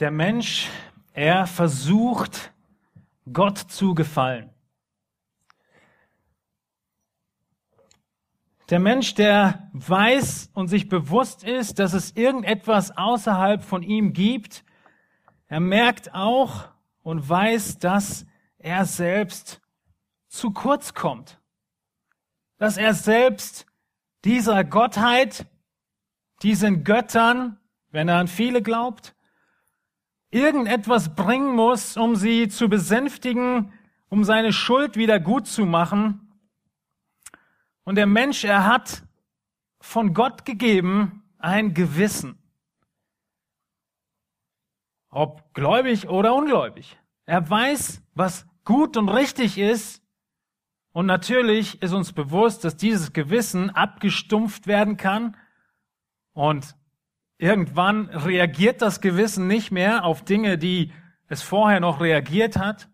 Der Mensch, er versucht, Gott zu gefallen. Der Mensch, der weiß und sich bewusst ist, dass es irgendetwas außerhalb von ihm gibt, er merkt auch und weiß, dass er selbst zu kurz kommt. Dass er selbst dieser Gottheit, diesen Göttern, wenn er an viele glaubt, irgendetwas bringen muss, um sie zu besänftigen, um seine Schuld wieder gut zu machen und der Mensch, er hat von Gott gegeben ein Gewissen. Ob gläubig oder ungläubig. Er weiß, was gut und richtig ist. Und natürlich ist uns bewusst, dass dieses Gewissen abgestumpft werden kann. Und irgendwann reagiert das Gewissen nicht mehr auf Dinge, die es vorher noch reagiert hat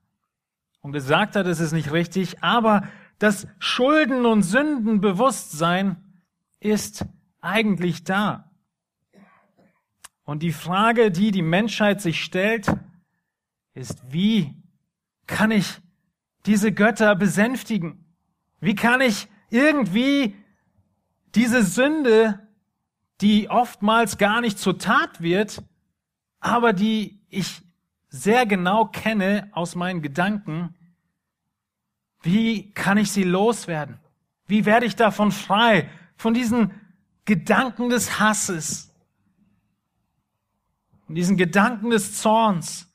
und gesagt hat, es ist nicht richtig. Aber das Schulden- und Sündenbewusstsein ist eigentlich da. Und die Frage, die die Menschheit sich stellt, ist, wie kann ich diese Götter besänftigen? Wie kann ich irgendwie diese Sünde, die oftmals gar nicht zur Tat wird, aber die ich sehr genau kenne aus meinen Gedanken, wie kann ich sie loswerden? Wie werde ich davon frei? Von diesen Gedanken des Hasses, von diesen Gedanken des Zorns.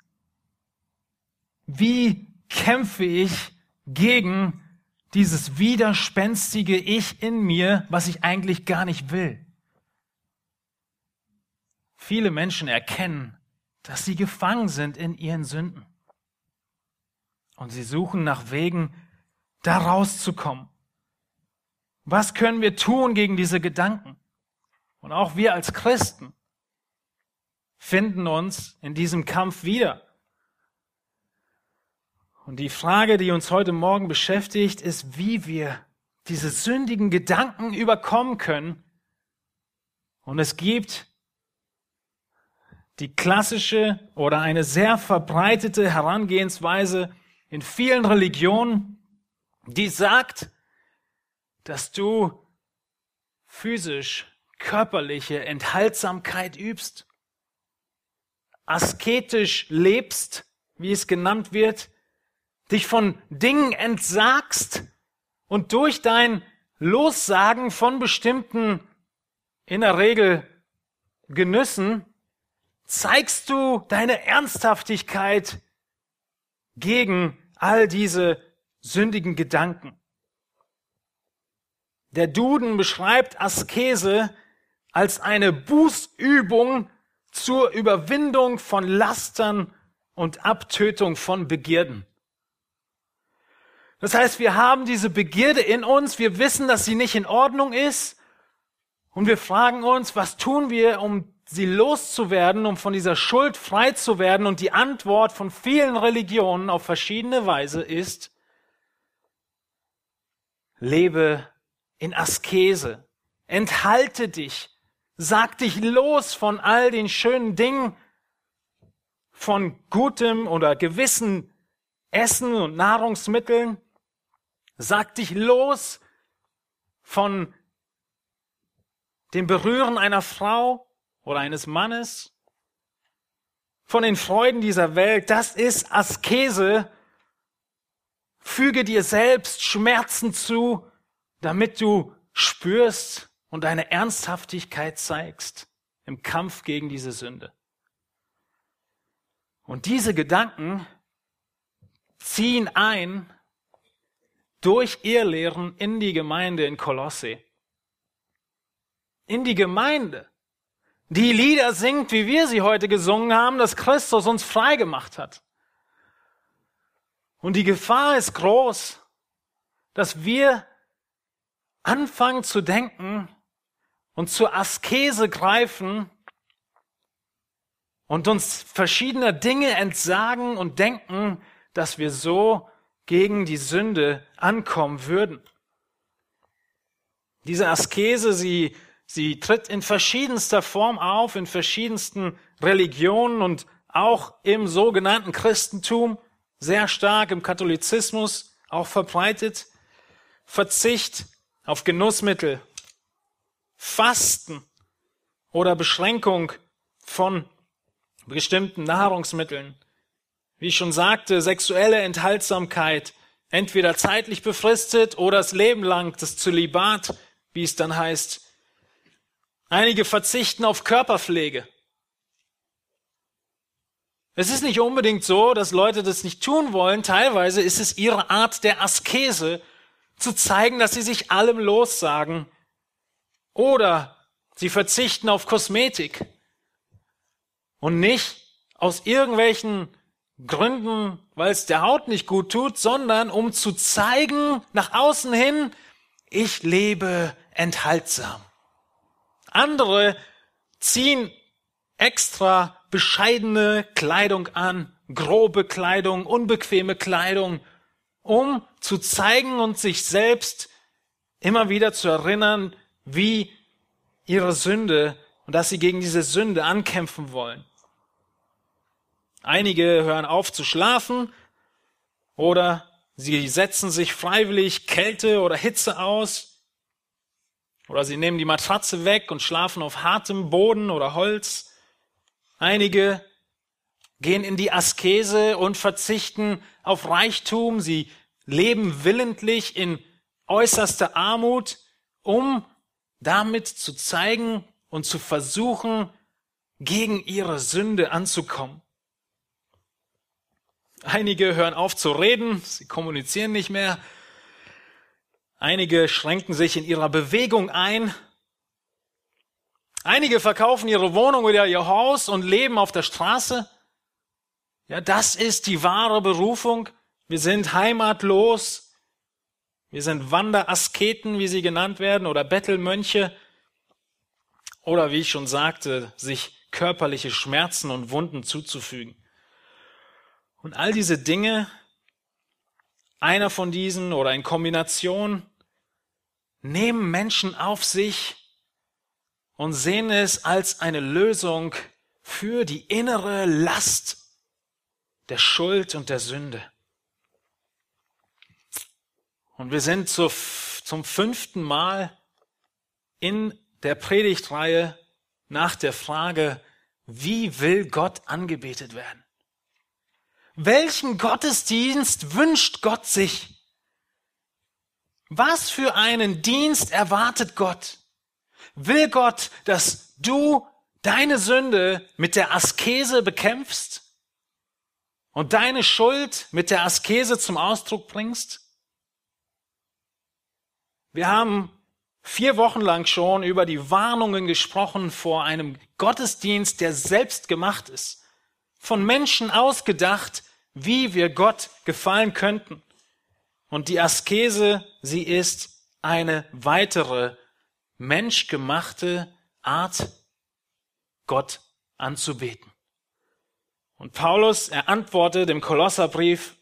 Wie kämpfe ich gegen dieses widerspenstige Ich in mir, was ich eigentlich gar nicht will? Viele Menschen erkennen, dass sie gefangen sind in ihren Sünden. Und sie suchen nach Wegen, da rauszukommen. Was können wir tun gegen diese Gedanken? Und auch wir als Christen finden uns in diesem Kampf wieder. Und die Frage, die uns heute Morgen beschäftigt, ist, wie wir diese sündigen Gedanken überkommen können. Und es gibt die klassische oder eine sehr verbreitete Herangehensweise in vielen Religionen, die sagt, dass du physisch körperliche Enthaltsamkeit übst, asketisch lebst, wie es genannt wird, dich von Dingen entsagst und durch dein Lossagen von bestimmten, in der Regel Genüssen, zeigst du deine Ernsthaftigkeit gegen all diese sündigen Gedanken. Der Duden beschreibt Askese als eine Bußübung zur Überwindung von Lastern und Abtötung von Begierden. Das heißt, wir haben diese Begierde in uns, wir wissen, dass sie nicht in Ordnung ist und wir fragen uns, was tun wir, um sie loszuwerden, um von dieser Schuld frei zu werden? Und die Antwort von vielen Religionen auf verschiedene Weise ist, Lebe in Askese. Enthalte dich. Sag dich los von all den schönen Dingen, von gutem oder gewissen Essen und Nahrungsmitteln. Sag dich los von dem Berühren einer Frau oder eines Mannes, von den Freuden dieser Welt. Das ist Askese Füge dir selbst Schmerzen zu, damit du spürst und deine Ernsthaftigkeit zeigst im Kampf gegen diese Sünde. Und diese Gedanken ziehen ein durch ihr Lehren in die Gemeinde in Kolosse. In die Gemeinde, die Lieder singt, wie wir sie heute gesungen haben, dass Christus uns frei gemacht hat. Und die Gefahr ist groß, dass wir anfangen zu denken und zur Askese greifen und uns verschiedener Dinge entsagen und denken, dass wir so gegen die Sünde ankommen würden. Diese Askese, sie, sie tritt in verschiedenster Form auf, in verschiedensten Religionen und auch im sogenannten Christentum, sehr stark im Katholizismus auch verbreitet. Verzicht auf Genussmittel, Fasten oder Beschränkung von bestimmten Nahrungsmitteln. Wie ich schon sagte, sexuelle Enthaltsamkeit, entweder zeitlich befristet oder das Leben lang, das Zölibat, wie es dann heißt. Einige verzichten auf Körperpflege. Es ist nicht unbedingt so, dass Leute das nicht tun wollen. Teilweise ist es ihre Art der Askese, zu zeigen, dass sie sich allem lossagen. Oder sie verzichten auf Kosmetik. Und nicht aus irgendwelchen Gründen, weil es der Haut nicht gut tut, sondern um zu zeigen nach außen hin, ich lebe enthaltsam. Andere ziehen extra bescheidene Kleidung an, grobe Kleidung, unbequeme Kleidung, um zu zeigen und sich selbst immer wieder zu erinnern, wie ihre Sünde und dass sie gegen diese Sünde ankämpfen wollen. Einige hören auf zu schlafen oder sie setzen sich freiwillig Kälte oder Hitze aus oder sie nehmen die Matratze weg und schlafen auf hartem Boden oder Holz. Einige gehen in die Askese und verzichten auf Reichtum. Sie leben willentlich in äußerster Armut, um damit zu zeigen und zu versuchen, gegen ihre Sünde anzukommen. Einige hören auf zu reden, sie kommunizieren nicht mehr. Einige schränken sich in ihrer Bewegung ein. Einige verkaufen ihre Wohnung oder ihr Haus und leben auf der Straße. Ja, das ist die wahre Berufung. Wir sind heimatlos. Wir sind Wanderasketen, wie sie genannt werden, oder Bettelmönche. Oder wie ich schon sagte, sich körperliche Schmerzen und Wunden zuzufügen. Und all diese Dinge, einer von diesen oder in Kombination, nehmen Menschen auf sich und sehen es als eine Lösung für die innere Last der Schuld und der Sünde. Und wir sind zu, zum fünften Mal in der Predigtreihe nach der Frage, wie will Gott angebetet werden? Welchen Gottesdienst wünscht Gott sich? Was für einen Dienst erwartet Gott? Will Gott, dass du deine Sünde mit der Askese bekämpfst und deine Schuld mit der Askese zum Ausdruck bringst? Wir haben vier Wochen lang schon über die Warnungen gesprochen vor einem Gottesdienst, der selbst gemacht ist, von Menschen ausgedacht, wie wir Gott gefallen könnten. Und die Askese, sie ist eine weitere menschgemachte Art, Gott anzubeten. Und Paulus, er antwortet im Kolosserbrief,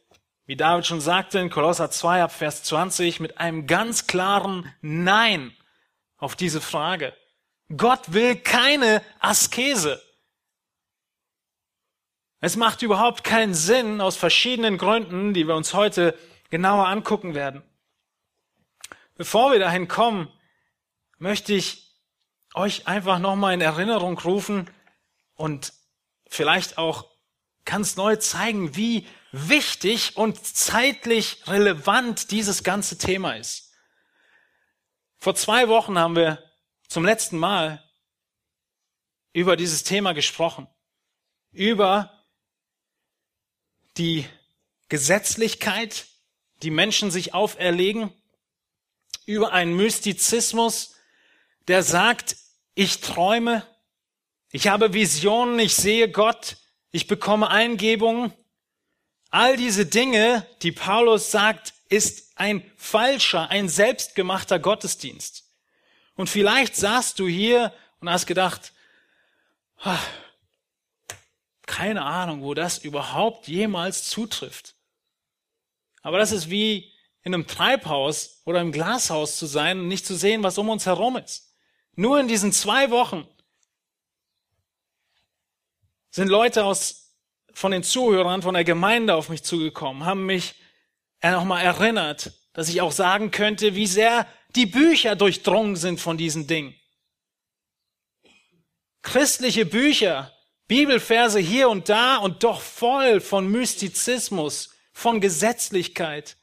wie David schon sagte in Kolosser 2 ab Vers 20, mit einem ganz klaren Nein auf diese Frage. Gott will keine Askese. Es macht überhaupt keinen Sinn aus verschiedenen Gründen, die wir uns heute genauer angucken werden. Bevor wir dahin kommen, möchte ich euch einfach nochmal in Erinnerung rufen und vielleicht auch ganz neu zeigen, wie wichtig und zeitlich relevant dieses ganze Thema ist. Vor zwei Wochen haben wir zum letzten Mal über dieses Thema gesprochen. Über die Gesetzlichkeit, die Menschen sich auferlegen, über einen Mystizismus, der sagt, ich träume, ich habe Visionen, ich sehe Gott, ich bekomme Eingebungen. All diese Dinge, die Paulus sagt, ist ein falscher, ein selbstgemachter Gottesdienst. Und vielleicht saßt du hier und hast gedacht, keine Ahnung, wo das überhaupt jemals zutrifft. Aber das ist wie in einem Treibhaus oder im Glashaus zu sein und nicht zu sehen, was um uns herum ist. Nur in diesen zwei Wochen sind Leute aus von den Zuhörern von der Gemeinde auf mich zugekommen, haben mich nochmal erinnert, dass ich auch sagen könnte, wie sehr die Bücher durchdrungen sind von diesen Dingen. Christliche Bücher, Bibelverse hier und da und doch voll von Mystizismus, von Gesetzlichkeit,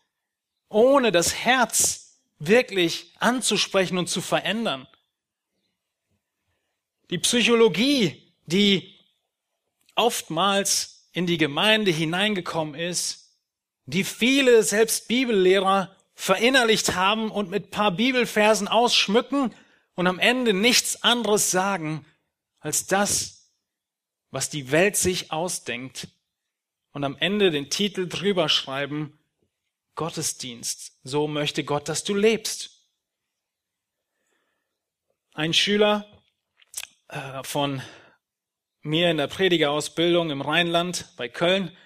ohne das Herz wirklich anzusprechen und zu verändern. Die Psychologie, die oftmals in die Gemeinde hineingekommen ist, die viele, selbst Bibellehrer, verinnerlicht haben und mit paar Bibelversen ausschmücken und am Ende nichts anderes sagen als das, was die Welt sich ausdenkt und am Ende den Titel drüber schreiben, Gottesdienst. So möchte Gott, dass du lebst. Ein Schüler äh, von mir in der Predigerausbildung im Rheinland bei Köln,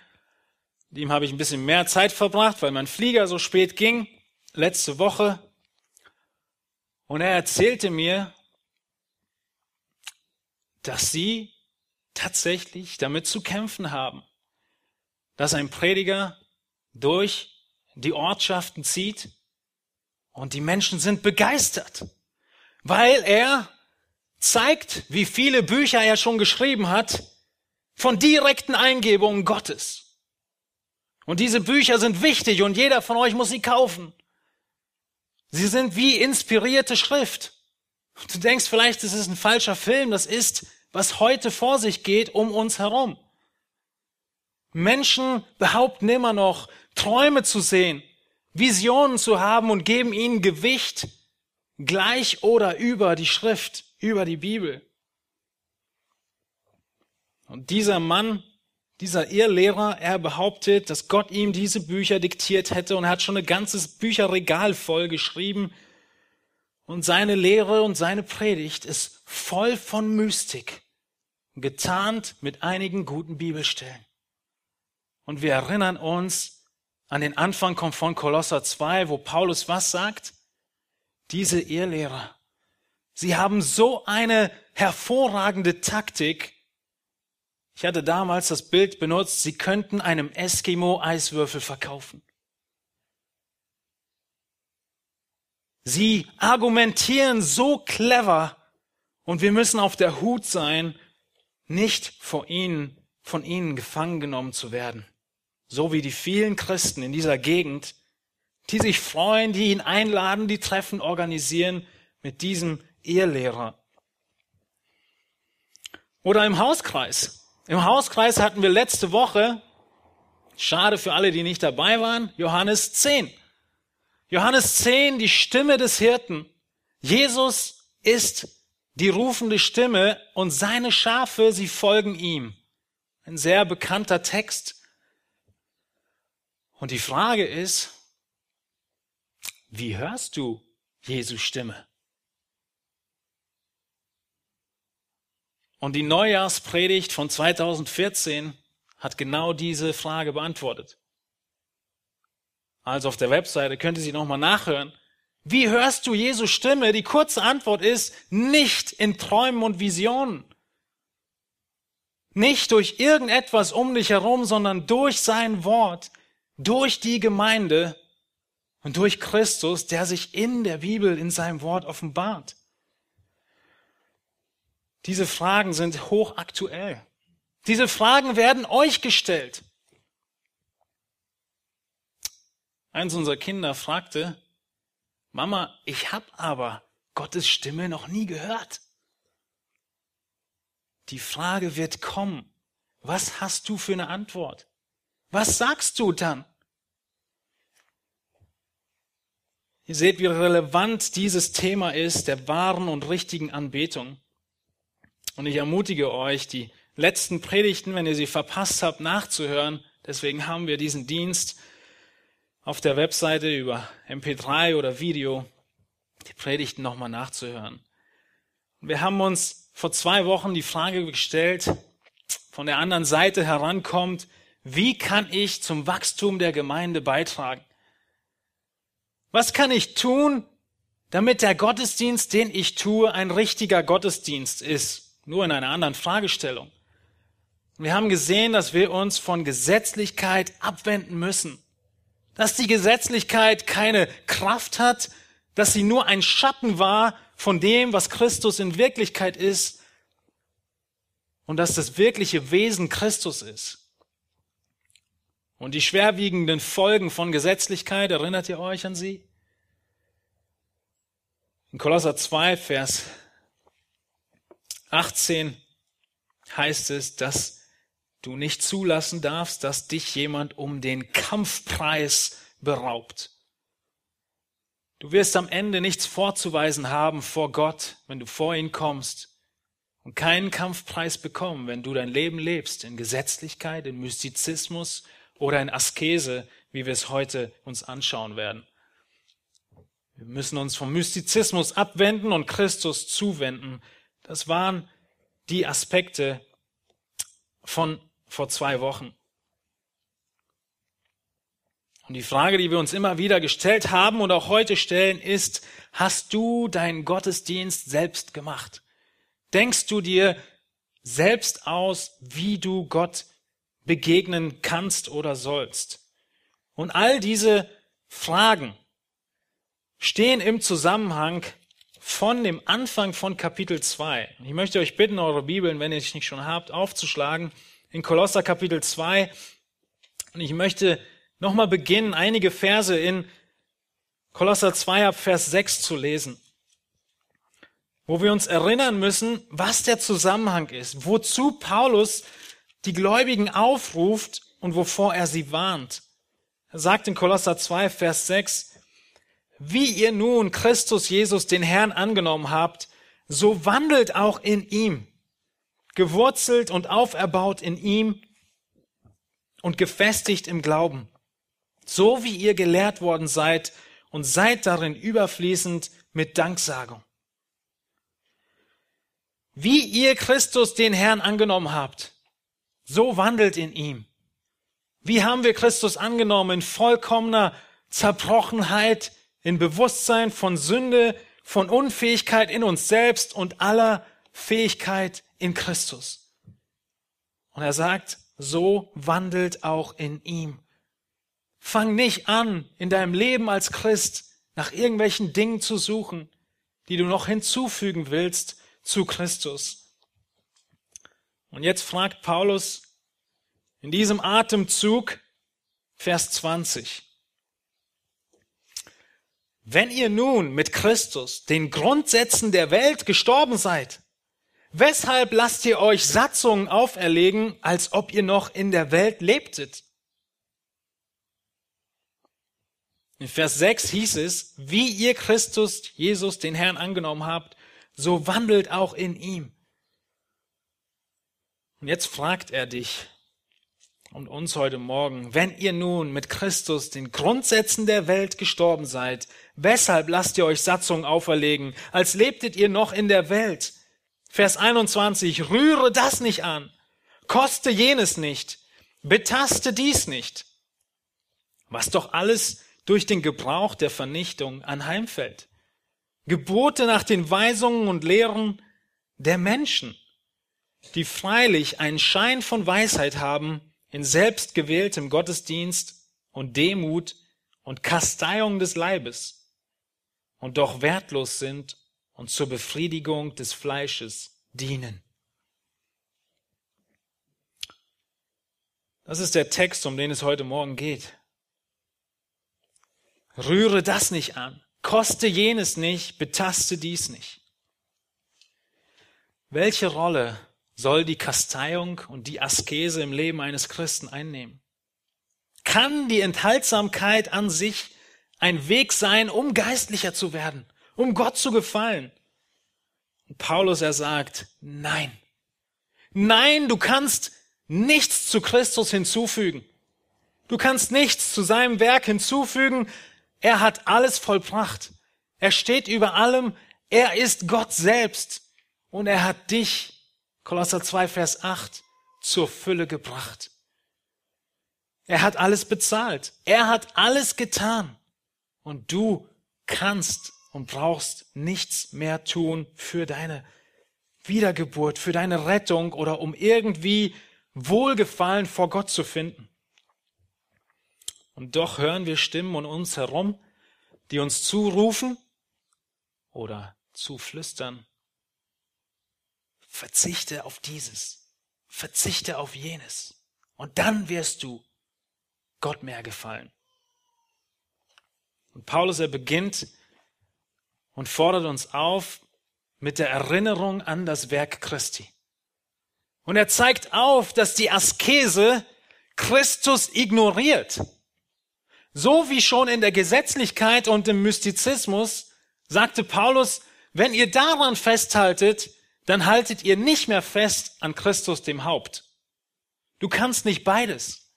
dem habe ich ein bisschen mehr Zeit verbracht, weil mein Flieger so spät ging, letzte Woche. Und er erzählte mir, dass sie tatsächlich damit zu kämpfen haben, dass ein Prediger durch die Ortschaften zieht und die Menschen sind begeistert, weil er zeigt, wie viele Bücher er schon geschrieben hat von direkten Eingebungen Gottes. Und diese Bücher sind wichtig und jeder von euch muss sie kaufen. Sie sind wie inspirierte Schrift. Du denkst vielleicht, es ist ein falscher Film, das ist, was heute vor sich geht um uns herum. Menschen behaupten immer noch, Träume zu sehen, Visionen zu haben und geben ihnen Gewicht gleich oder über die Schrift, über die Bibel. Und dieser Mann, dieser Irrlehrer, er behauptet, dass Gott ihm diese Bücher diktiert hätte und hat schon ein ganzes Bücherregal voll geschrieben. Und seine Lehre und seine Predigt ist voll von Mystik, getarnt mit einigen guten Bibelstellen. Und wir erinnern uns an den Anfang von Kolosser 2, wo Paulus was sagt? Diese Irrlehrer, sie haben so eine hervorragende Taktik. Ich hatte damals das Bild benutzt, sie könnten einem Eskimo Eiswürfel verkaufen. Sie argumentieren so clever und wir müssen auf der Hut sein, nicht vor ihnen, von ihnen gefangen genommen zu werden so wie die vielen Christen in dieser Gegend, die sich freuen, die ihn einladen, die Treffen organisieren mit diesem Ehelehrer. Oder im Hauskreis. Im Hauskreis hatten wir letzte Woche, schade für alle, die nicht dabei waren, Johannes 10. Johannes 10, die Stimme des Hirten. Jesus ist die rufende Stimme und seine Schafe, sie folgen ihm. Ein sehr bekannter Text. Und die Frage ist, wie hörst du Jesu Stimme? Und die Neujahrspredigt von 2014 hat genau diese Frage beantwortet. Also auf der Webseite könnt ihr sie nochmal nachhören. Wie hörst du Jesu Stimme? Die kurze Antwort ist, nicht in Träumen und Visionen. Nicht durch irgendetwas um dich herum, sondern durch sein Wort, durch die Gemeinde und durch Christus, der sich in der Bibel, in seinem Wort offenbart. Diese Fragen sind hochaktuell. Diese Fragen werden euch gestellt. Eins unserer Kinder fragte, Mama, ich habe aber Gottes Stimme noch nie gehört. Die Frage wird kommen. Was hast du für eine Antwort? Was sagst du dann? Ihr seht, wie relevant dieses Thema ist, der wahren und richtigen Anbetung. Und ich ermutige euch, die letzten Predigten, wenn ihr sie verpasst habt, nachzuhören. Deswegen haben wir diesen Dienst auf der Webseite über MP3 oder Video, die Predigten nochmal nachzuhören. Wir haben uns vor zwei Wochen die Frage gestellt, von der anderen Seite herankommt, wie kann ich zum Wachstum der Gemeinde beitragen? Was kann ich tun, damit der Gottesdienst, den ich tue, ein richtiger Gottesdienst ist? Nur in einer anderen Fragestellung. Wir haben gesehen, dass wir uns von Gesetzlichkeit abwenden müssen. Dass die Gesetzlichkeit keine Kraft hat, dass sie nur ein Schatten war von dem, was Christus in Wirklichkeit ist und dass das wirkliche Wesen Christus ist. Und die schwerwiegenden Folgen von Gesetzlichkeit, erinnert ihr euch an sie? In Kolosser 2, Vers 18 heißt es, dass du nicht zulassen darfst, dass dich jemand um den Kampfpreis beraubt. Du wirst am Ende nichts vorzuweisen haben vor Gott, wenn du vor ihn kommst und keinen Kampfpreis bekommen, wenn du dein Leben lebst in Gesetzlichkeit, in Mystizismus oder in Askese, wie wir es heute uns anschauen werden. Wir müssen uns vom Mystizismus abwenden und Christus zuwenden. Das waren die Aspekte von vor zwei Wochen. Und die Frage, die wir uns immer wieder gestellt haben und auch heute stellen, ist, hast du deinen Gottesdienst selbst gemacht? Denkst du dir selbst aus, wie du Gott begegnen kannst oder sollst? Und all diese Fragen stehen im Zusammenhang von dem Anfang von Kapitel 2. Ich möchte euch bitten, eure Bibeln, wenn ihr es nicht schon habt, aufzuschlagen in Kolosser Kapitel 2. Und ich möchte nochmal beginnen, einige Verse in Kolosser 2 ab Vers 6 zu lesen, wo wir uns erinnern müssen, was der Zusammenhang ist, wozu Paulus die Gläubigen aufruft und wovor er sie warnt. Er sagt in Kolosser 2, Vers 6, wie ihr nun Christus Jesus, den Herrn, angenommen habt, so wandelt auch in ihm, gewurzelt und auferbaut in ihm und gefestigt im Glauben, so wie ihr gelehrt worden seid und seid darin überfließend mit Danksagung. Wie ihr Christus, den Herrn, angenommen habt, so wandelt in ihm. Wie haben wir Christus angenommen? In vollkommener Zerbrochenheit, in Bewusstsein von Sünde, von Unfähigkeit in uns selbst und aller Fähigkeit in Christus. Und er sagt, so wandelt auch in ihm. Fang nicht an, in deinem Leben als Christ nach irgendwelchen Dingen zu suchen, die du noch hinzufügen willst zu Christus. Und jetzt fragt Paulus in diesem Atemzug, Vers 20, wenn ihr nun mit Christus den Grundsätzen der Welt gestorben seid, weshalb lasst ihr euch Satzungen auferlegen, als ob ihr noch in der Welt lebtet? In Vers 6 hieß es, wie ihr Christus, Jesus, den Herrn angenommen habt, so wandelt auch in ihm. Und jetzt fragt er dich, und uns heute Morgen, wenn ihr nun mit Christus den Grundsätzen der Welt gestorben seid, weshalb lasst ihr euch Satzungen auferlegen, als lebtet ihr noch in der Welt? Vers 21, rühre das nicht an, koste jenes nicht, betaste dies nicht, was doch alles durch den Gebrauch der Vernichtung anheimfällt. Gebote nach den Weisungen und Lehren der Menschen, die freilich einen Schein von Weisheit haben, in selbstgewähltem Gottesdienst und Demut und Kasteiung des Leibes und doch wertlos sind und zur Befriedigung des Fleisches dienen. Das ist der Text, um den es heute Morgen geht. Rühre das nicht an, koste jenes nicht, betaste dies nicht. Welche Rolle soll die Kasteiung und die Askese im Leben eines Christen einnehmen? Kann die Enthaltsamkeit an sich ein Weg sein, um geistlicher zu werden, um Gott zu gefallen? Und Paulus, er sagt, nein. Nein, du kannst nichts zu Christus hinzufügen. Du kannst nichts zu seinem Werk hinzufügen. Er hat alles vollbracht. Er steht über allem. Er ist Gott selbst. Und er hat dich Kolosser 2, Vers 8, zur Fülle gebracht. Er hat alles bezahlt. Er hat alles getan. Und du kannst und brauchst nichts mehr tun für deine Wiedergeburt, für deine Rettung oder um irgendwie Wohlgefallen vor Gott zu finden. Und doch hören wir Stimmen um uns herum, die uns zurufen oder zuflüstern. Verzichte auf dieses, verzichte auf jenes. Und dann wirst du Gott mehr gefallen. Und Paulus, er beginnt und fordert uns auf mit der Erinnerung an das Werk Christi. Und er zeigt auf, dass die Askese Christus ignoriert. So wie schon in der Gesetzlichkeit und im Mystizismus sagte Paulus, wenn ihr daran festhaltet, dann haltet ihr nicht mehr fest an Christus dem Haupt. Du kannst nicht beides.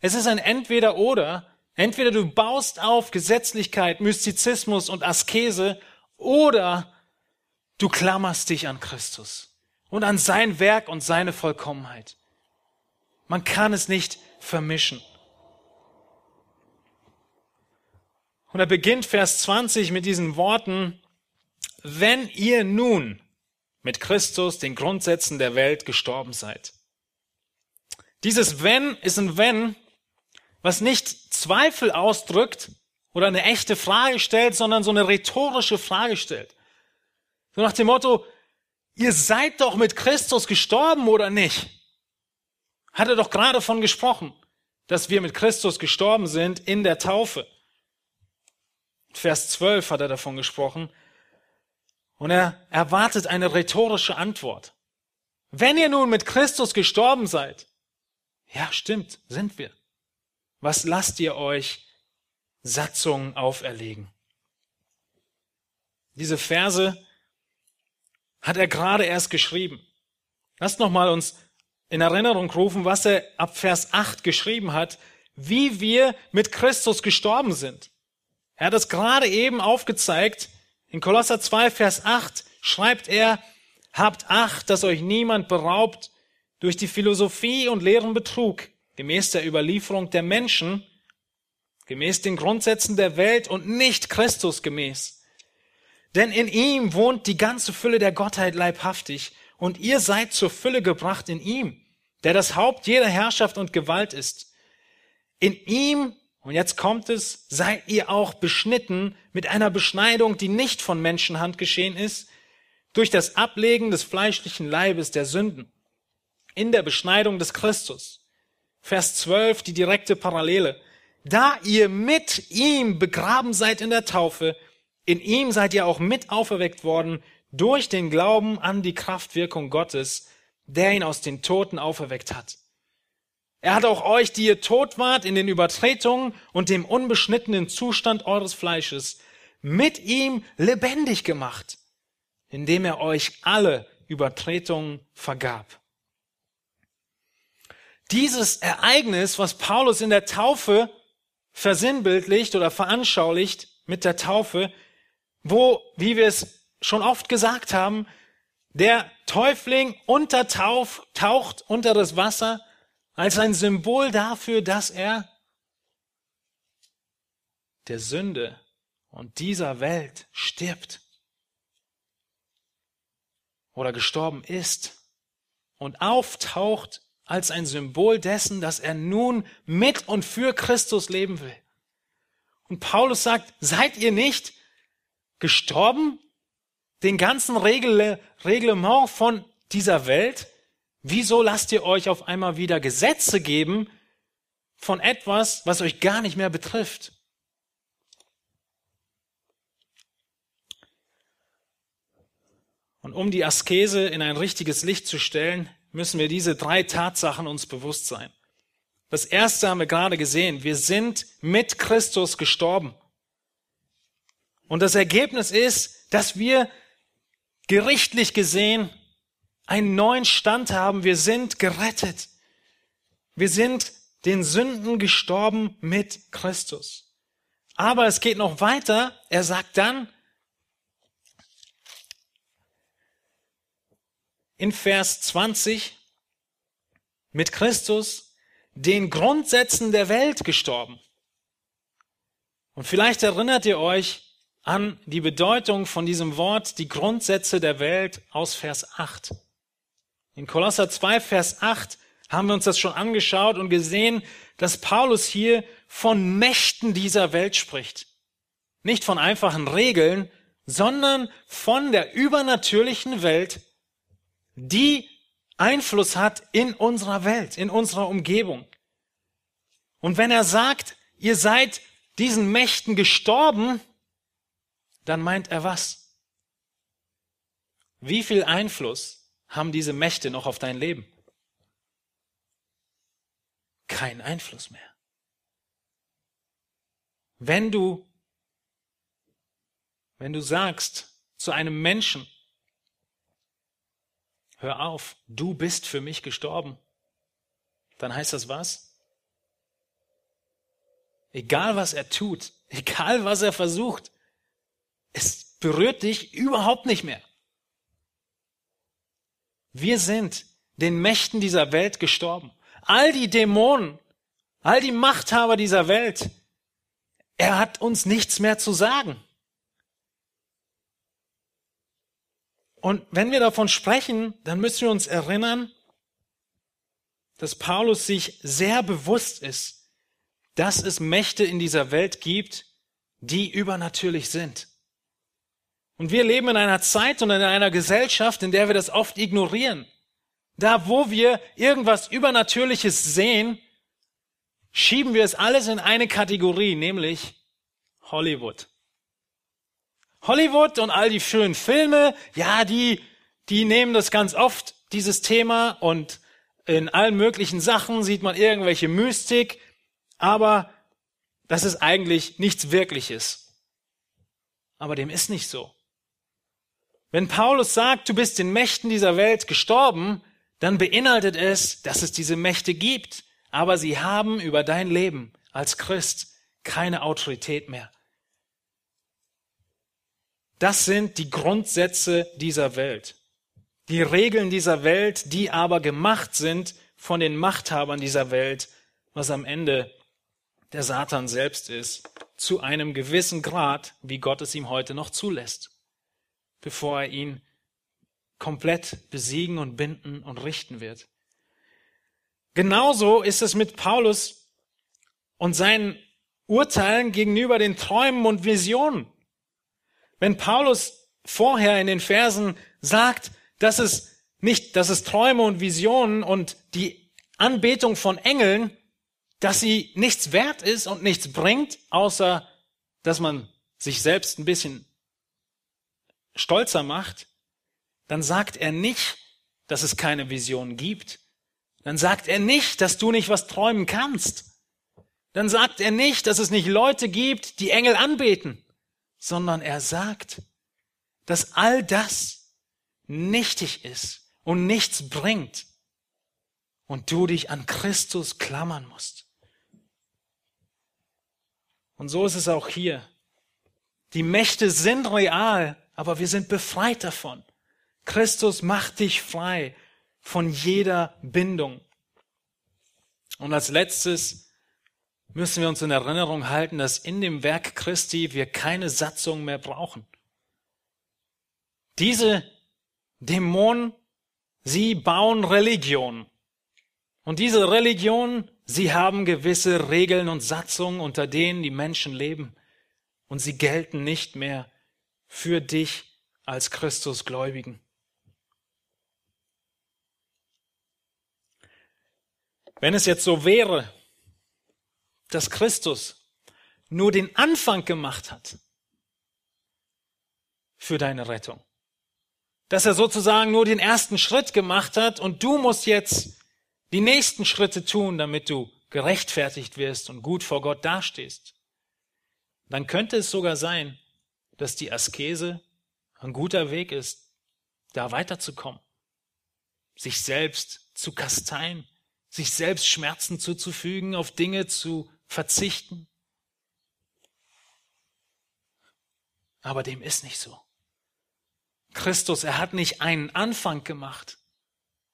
Es ist ein entweder oder. Entweder du baust auf Gesetzlichkeit, Mystizismus und Askese oder du klammerst dich an Christus und an sein Werk und seine Vollkommenheit. Man kann es nicht vermischen. Und er beginnt Vers 20 mit diesen Worten, wenn ihr nun mit Christus den Grundsätzen der Welt gestorben seid. Dieses wenn ist ein wenn, was nicht Zweifel ausdrückt oder eine echte Frage stellt, sondern so eine rhetorische Frage stellt. So nach dem Motto, ihr seid doch mit Christus gestorben oder nicht? Hat er doch gerade von gesprochen, dass wir mit Christus gestorben sind in der Taufe. Vers 12 hat er davon gesprochen. Und er erwartet eine rhetorische Antwort. Wenn ihr nun mit Christus gestorben seid, ja, stimmt, sind wir. Was lasst ihr euch Satzungen auferlegen? Diese Verse hat er gerade erst geschrieben. Lasst nochmal uns in Erinnerung rufen, was er ab Vers 8 geschrieben hat, wie wir mit Christus gestorben sind. Er hat es gerade eben aufgezeigt. In Kolosser 2, Vers 8 schreibt er, habt Acht, dass euch niemand beraubt durch die Philosophie und leeren Betrug, gemäß der Überlieferung der Menschen, gemäß den Grundsätzen der Welt und nicht Christus gemäß. Denn in ihm wohnt die ganze Fülle der Gottheit leibhaftig und ihr seid zur Fülle gebracht in ihm, der das Haupt jeder Herrschaft und Gewalt ist. In ihm und jetzt kommt es, seid ihr auch beschnitten mit einer Beschneidung, die nicht von Menschenhand geschehen ist, durch das Ablegen des fleischlichen Leibes der Sünden. In der Beschneidung des Christus. Vers 12, die direkte Parallele. Da ihr mit ihm begraben seid in der Taufe, in ihm seid ihr auch mit auferweckt worden durch den Glauben an die Kraftwirkung Gottes, der ihn aus den Toten auferweckt hat. Er hat auch euch, die ihr tot wart in den Übertretungen und dem unbeschnittenen Zustand eures Fleisches, mit ihm lebendig gemacht, indem er euch alle Übertretungen vergab. Dieses Ereignis, was Paulus in der Taufe versinnbildlicht oder veranschaulicht mit der Taufe, wo, wie wir es schon oft gesagt haben, der Täufling untertaucht unter das Wasser als ein Symbol dafür, dass er der Sünde und dieser Welt stirbt oder gestorben ist und auftaucht als ein Symbol dessen, dass er nun mit und für Christus leben will. Und Paulus sagt, seid ihr nicht gestorben? Den ganzen Reglement von dieser Welt? Wieso lasst ihr euch auf einmal wieder Gesetze geben von etwas, was euch gar nicht mehr betrifft? Und um die Askese in ein richtiges Licht zu stellen, müssen wir diese drei Tatsachen uns bewusst sein. Das erste haben wir gerade gesehen. Wir sind mit Christus gestorben. Und das Ergebnis ist, dass wir gerichtlich gesehen einen neuen Stand haben. Wir sind gerettet. Wir sind den Sünden gestorben mit Christus. Aber es geht noch weiter. Er sagt dann in Vers 20, mit Christus den Grundsätzen der Welt gestorben. Und vielleicht erinnert ihr euch an die Bedeutung von diesem Wort, die Grundsätze der Welt aus Vers 8. In Kolosser 2, Vers 8 haben wir uns das schon angeschaut und gesehen, dass Paulus hier von Mächten dieser Welt spricht. Nicht von einfachen Regeln, sondern von der übernatürlichen Welt, die Einfluss hat in unserer Welt, in unserer Umgebung. Und wenn er sagt, ihr seid diesen Mächten gestorben, dann meint er was? Wie viel Einfluss haben diese Mächte noch auf dein Leben? Kein Einfluss mehr. Wenn du, wenn du sagst zu einem Menschen, hör auf, du bist für mich gestorben, dann heißt das was? Egal was er tut, egal was er versucht, es berührt dich überhaupt nicht mehr. Wir sind den Mächten dieser Welt gestorben. All die Dämonen, all die Machthaber dieser Welt, er hat uns nichts mehr zu sagen. Und wenn wir davon sprechen, dann müssen wir uns erinnern, dass Paulus sich sehr bewusst ist, dass es Mächte in dieser Welt gibt, die übernatürlich sind. Und wir leben in einer Zeit und in einer Gesellschaft, in der wir das oft ignorieren. Da, wo wir irgendwas Übernatürliches sehen, schieben wir es alles in eine Kategorie, nämlich Hollywood. Hollywood und all die schönen Filme, ja, die, die nehmen das ganz oft, dieses Thema, und in allen möglichen Sachen sieht man irgendwelche Mystik, aber das ist eigentlich nichts Wirkliches. Aber dem ist nicht so. Wenn Paulus sagt, du bist den Mächten dieser Welt gestorben, dann beinhaltet es, dass es diese Mächte gibt, aber sie haben über dein Leben als Christ keine Autorität mehr. Das sind die Grundsätze dieser Welt. Die Regeln dieser Welt, die aber gemacht sind von den Machthabern dieser Welt, was am Ende der Satan selbst ist, zu einem gewissen Grad, wie Gott es ihm heute noch zulässt, bevor er ihn komplett besiegen und binden und richten wird. Genauso ist es mit Paulus und seinen Urteilen gegenüber den Träumen und Visionen. Wenn Paulus vorher in den Versen sagt, dass es nicht, dass es Träume und Visionen und die Anbetung von Engeln, dass sie nichts wert ist und nichts bringt, außer dass man sich selbst ein bisschen stolzer macht, dann sagt er nicht, dass es keine Vision gibt. Dann sagt er nicht, dass du nicht was träumen kannst. Dann sagt er nicht, dass es nicht Leute gibt, die Engel anbeten, sondern er sagt, dass all das nichtig ist und nichts bringt und du dich an Christus klammern musst. Und so ist es auch hier. Die Mächte sind real, aber wir sind befreit davon. Christus macht dich frei von jeder Bindung. Und als letztes müssen wir uns in Erinnerung halten, dass in dem Werk Christi wir keine Satzung mehr brauchen. Diese Dämonen, sie bauen Religion. Und diese Religion, sie haben gewisse Regeln und Satzungen, unter denen die Menschen leben. Und sie gelten nicht mehr für dich als Christusgläubigen. Wenn es jetzt so wäre, dass Christus nur den Anfang gemacht hat für deine Rettung, dass er sozusagen nur den ersten Schritt gemacht hat und du musst jetzt die nächsten Schritte tun, damit du gerechtfertigt wirst und gut vor Gott dastehst, dann könnte es sogar sein, dass die Askese ein guter Weg ist, da weiterzukommen, sich selbst zu kasteien, sich selbst Schmerzen zuzufügen, auf Dinge zu verzichten. Aber dem ist nicht so. Christus, er hat nicht einen Anfang gemacht,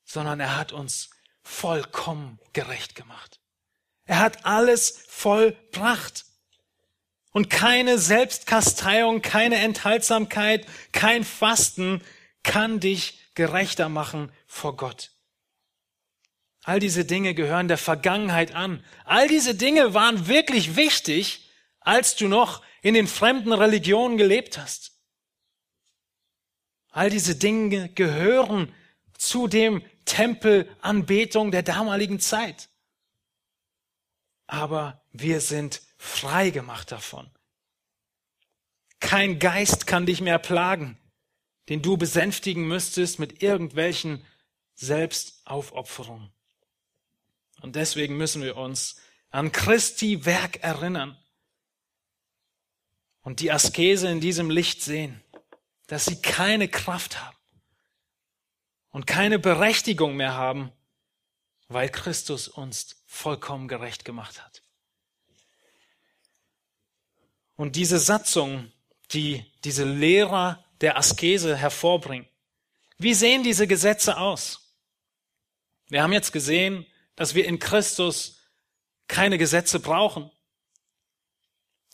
sondern er hat uns vollkommen gerecht gemacht. Er hat alles vollbracht. Und keine Selbstkasteiung, keine Enthaltsamkeit, kein Fasten kann dich gerechter machen vor Gott. All diese Dinge gehören der Vergangenheit an. All diese Dinge waren wirklich wichtig, als du noch in den fremden Religionen gelebt hast. All diese Dinge gehören zu dem Tempelanbetung der damaligen Zeit. Aber wir sind frei gemacht davon. Kein Geist kann dich mehr plagen, den du besänftigen müsstest mit irgendwelchen Selbstaufopferungen. Und deswegen müssen wir uns an Christi Werk erinnern und die Askese in diesem Licht sehen, dass sie keine Kraft haben und keine Berechtigung mehr haben, weil Christus uns vollkommen gerecht gemacht hat. Und diese Satzung, die diese Lehrer der Askese hervorbringen, wie sehen diese Gesetze aus? Wir haben jetzt gesehen, dass wir in Christus keine Gesetze brauchen,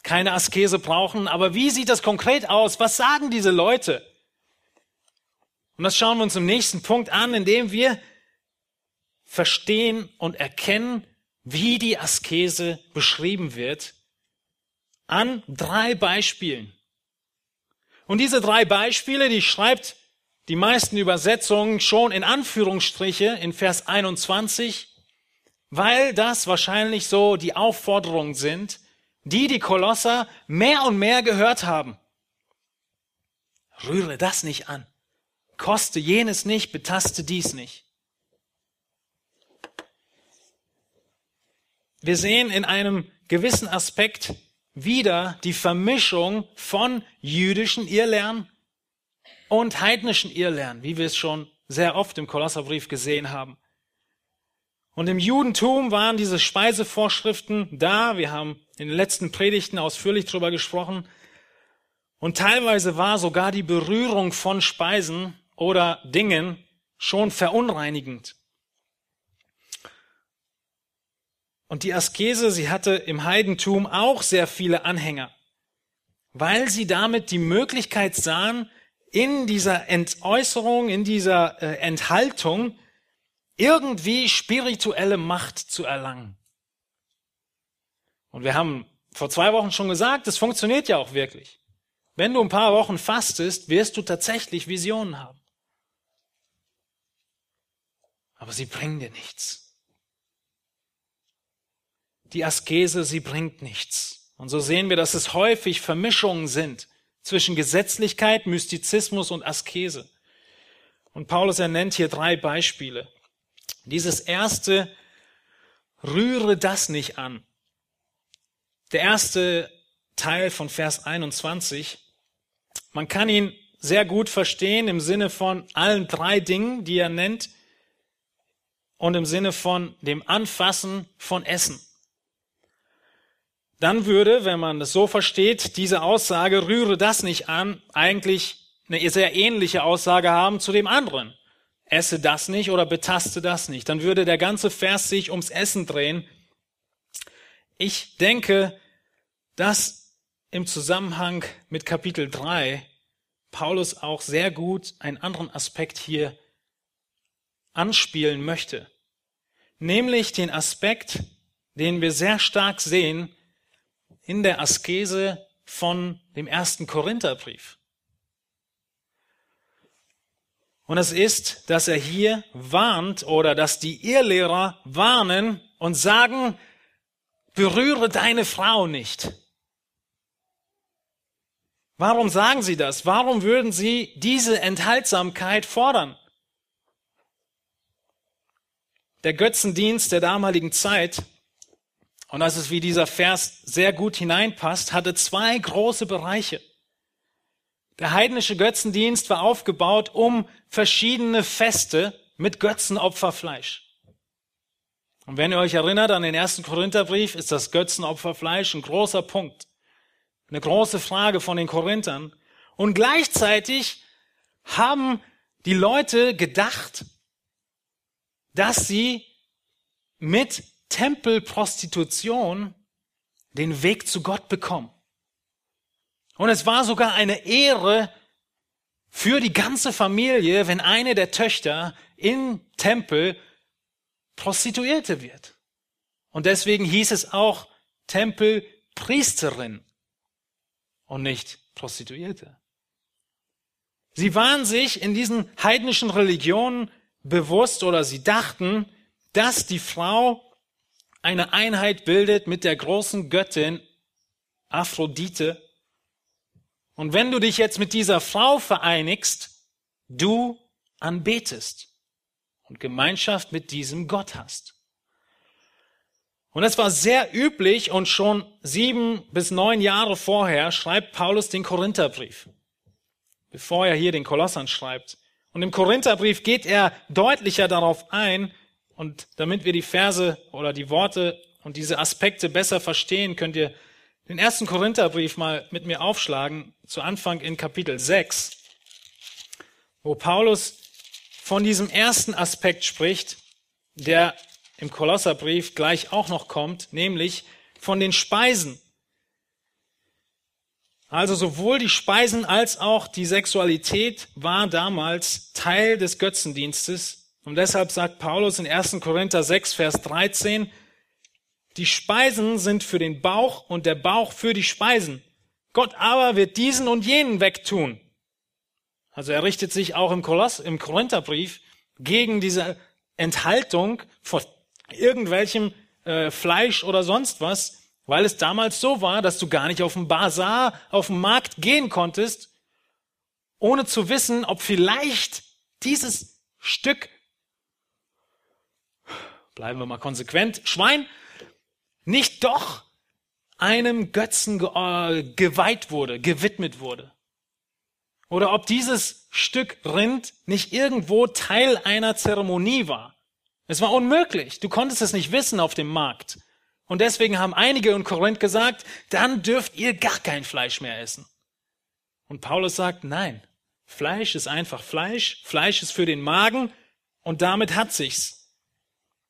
keine Askese brauchen. Aber wie sieht das konkret aus? Was sagen diese Leute? Und das schauen wir uns im nächsten Punkt an, indem wir verstehen und erkennen, wie die Askese beschrieben wird, an drei Beispielen. Und diese drei Beispiele, die schreibt die meisten Übersetzungen schon in Anführungsstriche in Vers 21, weil das wahrscheinlich so die Aufforderungen sind, die die Kolosser mehr und mehr gehört haben. Rühre das nicht an. Koste jenes nicht, betaste dies nicht. Wir sehen in einem gewissen Aspekt wieder die Vermischung von jüdischen Irrlernen und heidnischen Irrlernen, wie wir es schon sehr oft im Kolosserbrief gesehen haben. Und im Judentum waren diese Speisevorschriften da. Wir haben in den letzten Predigten ausführlich darüber gesprochen. Und teilweise war sogar die Berührung von Speisen oder Dingen schon verunreinigend. Und die Askese, sie hatte im Heidentum auch sehr viele Anhänger, weil sie damit die Möglichkeit sahen, in dieser Entäußerung, in dieser äh, Enthaltung irgendwie spirituelle Macht zu erlangen. Und wir haben vor zwei Wochen schon gesagt, das funktioniert ja auch wirklich. Wenn du ein paar Wochen fastest, wirst du tatsächlich Visionen haben. Aber sie bringen dir nichts. Die Askese, sie bringt nichts. Und so sehen wir, dass es häufig Vermischungen sind zwischen Gesetzlichkeit, Mystizismus und Askese. Und Paulus, er nennt hier drei Beispiele. Dieses erste, rühre das nicht an. Der erste Teil von Vers 21, man kann ihn sehr gut verstehen im Sinne von allen drei Dingen, die er nennt, und im Sinne von dem Anfassen von Essen. Dann würde, wenn man das so versteht, diese Aussage, rühre das nicht an, eigentlich eine sehr ähnliche Aussage haben zu dem anderen esse das nicht oder betaste das nicht. Dann würde der ganze Vers sich ums Essen drehen. Ich denke, dass im Zusammenhang mit Kapitel 3 Paulus auch sehr gut einen anderen Aspekt hier anspielen möchte. Nämlich den Aspekt, den wir sehr stark sehen in der Askese von dem ersten Korintherbrief. Und es ist, dass er hier warnt oder dass die Irrlehrer warnen und sagen, berühre deine Frau nicht. Warum sagen sie das? Warum würden sie diese Enthaltsamkeit fordern? Der Götzendienst der damaligen Zeit, und das ist wie dieser Vers sehr gut hineinpasst, hatte zwei große Bereiche. Der heidnische Götzendienst war aufgebaut um verschiedene Feste mit Götzenopferfleisch. Und wenn ihr euch erinnert an den ersten Korintherbrief, ist das Götzenopferfleisch ein großer Punkt. Eine große Frage von den Korinthern. Und gleichzeitig haben die Leute gedacht, dass sie mit Tempelprostitution den Weg zu Gott bekommen. Und es war sogar eine Ehre für die ganze Familie, wenn eine der Töchter im Tempel Prostituierte wird. Und deswegen hieß es auch Tempelpriesterin und nicht Prostituierte. Sie waren sich in diesen heidnischen Religionen bewusst oder sie dachten, dass die Frau eine Einheit bildet mit der großen Göttin Aphrodite. Und wenn du dich jetzt mit dieser Frau vereinigst, du anbetest und Gemeinschaft mit diesem Gott hast. Und es war sehr üblich und schon sieben bis neun Jahre vorher schreibt Paulus den Korintherbrief, bevor er hier den Kolossern schreibt. Und im Korintherbrief geht er deutlicher darauf ein, und damit wir die Verse oder die Worte und diese Aspekte besser verstehen, könnt ihr den ersten Korintherbrief mal mit mir aufschlagen, zu Anfang in Kapitel 6, wo Paulus von diesem ersten Aspekt spricht, der im Kolosserbrief gleich auch noch kommt, nämlich von den Speisen. Also sowohl die Speisen als auch die Sexualität war damals Teil des Götzendienstes. Und deshalb sagt Paulus in 1. Korinther 6, Vers 13, die Speisen sind für den Bauch und der Bauch für die Speisen. Gott aber wird diesen und jenen wegtun. Also er richtet sich auch im, Koloss, im Korintherbrief gegen diese Enthaltung von irgendwelchem äh, Fleisch oder sonst was, weil es damals so war, dass du gar nicht auf dem Bazar, auf dem Markt gehen konntest, ohne zu wissen, ob vielleicht dieses Stück, bleiben wir mal konsequent, Schwein, nicht doch einem Götzen äh, geweiht wurde, gewidmet wurde. Oder ob dieses Stück Rind nicht irgendwo Teil einer Zeremonie war. Es war unmöglich. Du konntest es nicht wissen auf dem Markt. Und deswegen haben einige in Korinth gesagt, dann dürft ihr gar kein Fleisch mehr essen. Und Paulus sagt, nein, Fleisch ist einfach Fleisch, Fleisch ist für den Magen und damit hat sich's.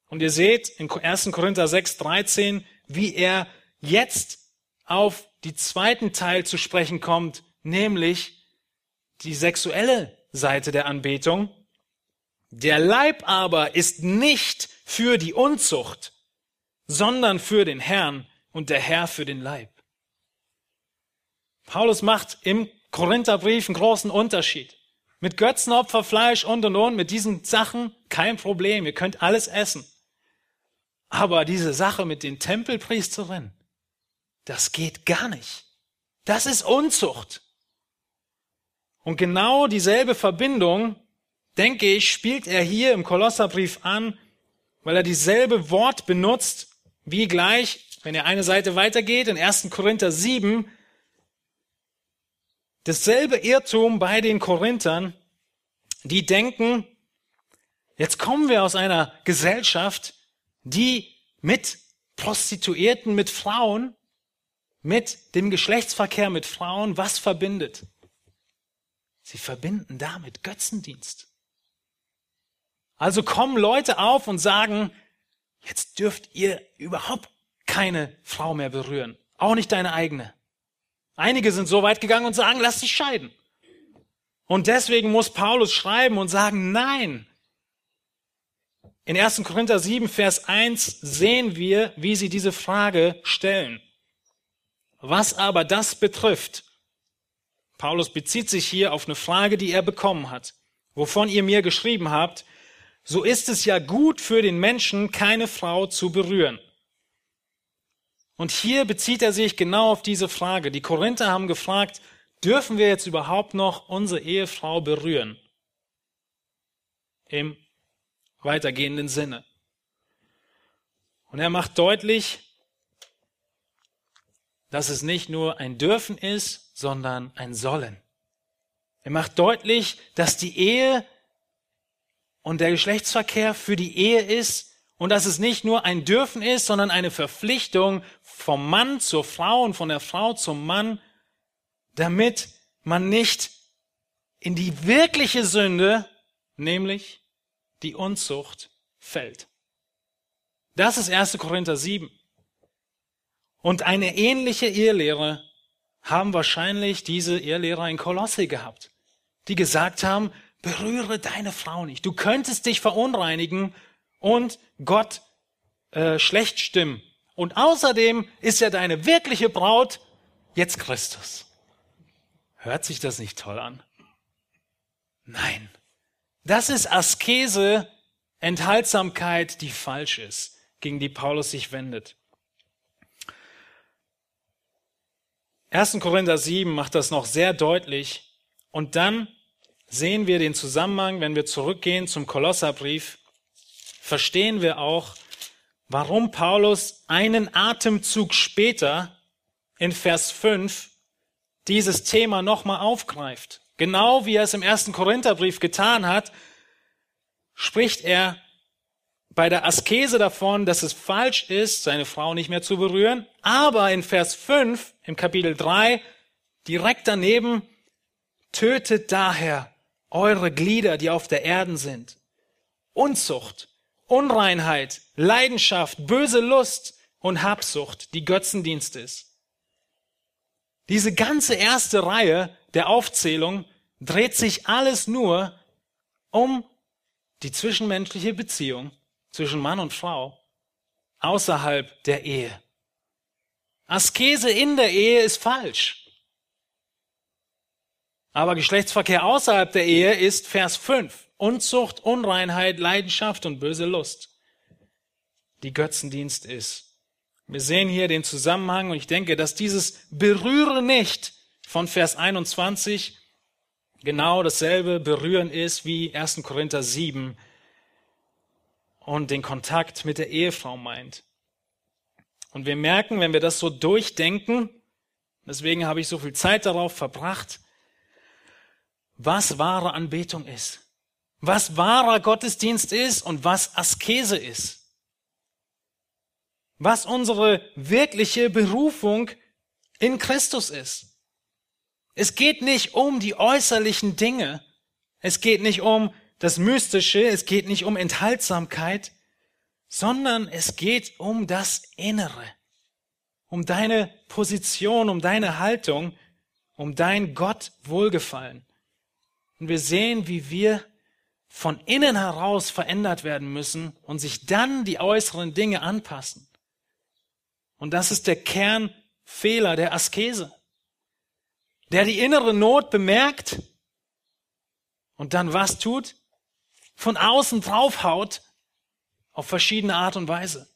Und ihr seht in 1. Korinther 6, 13, wie er jetzt auf die zweiten Teil zu sprechen kommt, nämlich die sexuelle Seite der Anbetung. Der Leib aber ist nicht für die Unzucht, sondern für den Herrn und der Herr für den Leib. Paulus macht im Korintherbrief einen großen Unterschied. Mit Götzenopfer, Fleisch und und und, mit diesen Sachen kein Problem. Ihr könnt alles essen. Aber diese Sache mit den Tempelpriesterinnen, das geht gar nicht. Das ist Unzucht. Und genau dieselbe Verbindung denke ich, spielt er hier im Kolosserbrief an, weil er dieselbe Wort benutzt, wie gleich, wenn er eine Seite weitergeht, in 1. Korinther 7, dasselbe Irrtum bei den Korinthern, die denken, jetzt kommen wir aus einer Gesellschaft, die mit Prostituierten, mit Frauen, mit dem Geschlechtsverkehr mit Frauen was verbindet? Sie verbinden damit Götzendienst. Also kommen Leute auf und sagen, jetzt dürft ihr überhaupt keine Frau mehr berühren. Auch nicht deine eigene. Einige sind so weit gegangen und sagen, lass dich scheiden. Und deswegen muss Paulus schreiben und sagen, nein. In 1. Korinther 7, Vers 1 sehen wir, wie sie diese Frage stellen. Was aber das betrifft, Paulus bezieht sich hier auf eine Frage, die er bekommen hat, wovon ihr mir geschrieben habt, so ist es ja gut für den Menschen, keine Frau zu berühren. Und hier bezieht er sich genau auf diese Frage. Die Korinther haben gefragt, dürfen wir jetzt überhaupt noch unsere Ehefrau berühren? Im weitergehenden Sinne. Und er macht deutlich, dass es nicht nur ein Dürfen ist, sondern ein Sollen. Er macht deutlich, dass die Ehe und der Geschlechtsverkehr für die Ehe ist und dass es nicht nur ein Dürfen ist, sondern eine Verpflichtung vom Mann zur Frau und von der Frau zum Mann, damit man nicht in die wirkliche Sünde, nämlich die Unzucht, fällt. Das ist 1. Korinther 7. Und eine ähnliche Ehelehre haben wahrscheinlich diese Ehelehrer in Kolosse gehabt, die gesagt haben, berühre deine Frau nicht. Du könntest dich verunreinigen und Gott äh, schlecht stimmen. Und außerdem ist ja deine wirkliche Braut jetzt Christus. Hört sich das nicht toll an? Nein. Das ist Askese, Enthaltsamkeit, die falsch ist, gegen die Paulus sich wendet. 1. Korinther 7 macht das noch sehr deutlich. Und dann sehen wir den Zusammenhang, wenn wir zurückgehen zum Kolosserbrief, verstehen wir auch, warum Paulus einen Atemzug später in Vers 5 dieses Thema nochmal aufgreift. Genau wie er es im ersten Korintherbrief getan hat, spricht er bei der Askese davon, dass es falsch ist, seine Frau nicht mehr zu berühren. Aber in Vers 5 im Kapitel 3, direkt daneben, tötet daher eure Glieder, die auf der Erden sind. Unzucht, Unreinheit, Leidenschaft, böse Lust und Habsucht, die Götzendienst ist. Diese ganze erste Reihe der Aufzählung dreht sich alles nur um die zwischenmenschliche Beziehung zwischen Mann und Frau außerhalb der Ehe. Askese in der Ehe ist falsch. Aber Geschlechtsverkehr außerhalb der Ehe ist Vers 5. Unzucht, Unreinheit, Leidenschaft und böse Lust, die Götzendienst ist. Wir sehen hier den Zusammenhang und ich denke, dass dieses Berühre nicht von Vers 21 genau dasselbe Berühren ist wie 1. Korinther 7 und den Kontakt mit der Ehefrau meint. Und wir merken, wenn wir das so durchdenken, deswegen habe ich so viel Zeit darauf verbracht, was wahre Anbetung ist, was wahrer Gottesdienst ist und was Askese ist was unsere wirkliche Berufung in Christus ist. Es geht nicht um die äußerlichen Dinge. Es geht nicht um das Mystische. Es geht nicht um Enthaltsamkeit, sondern es geht um das Innere. Um deine Position, um deine Haltung, um dein Gott Wohlgefallen. Und wir sehen, wie wir von innen heraus verändert werden müssen und sich dann die äußeren Dinge anpassen. Und das ist der Kernfehler der Askese. Der die innere Not bemerkt und dann was tut? Von außen draufhaut auf verschiedene Art und Weise.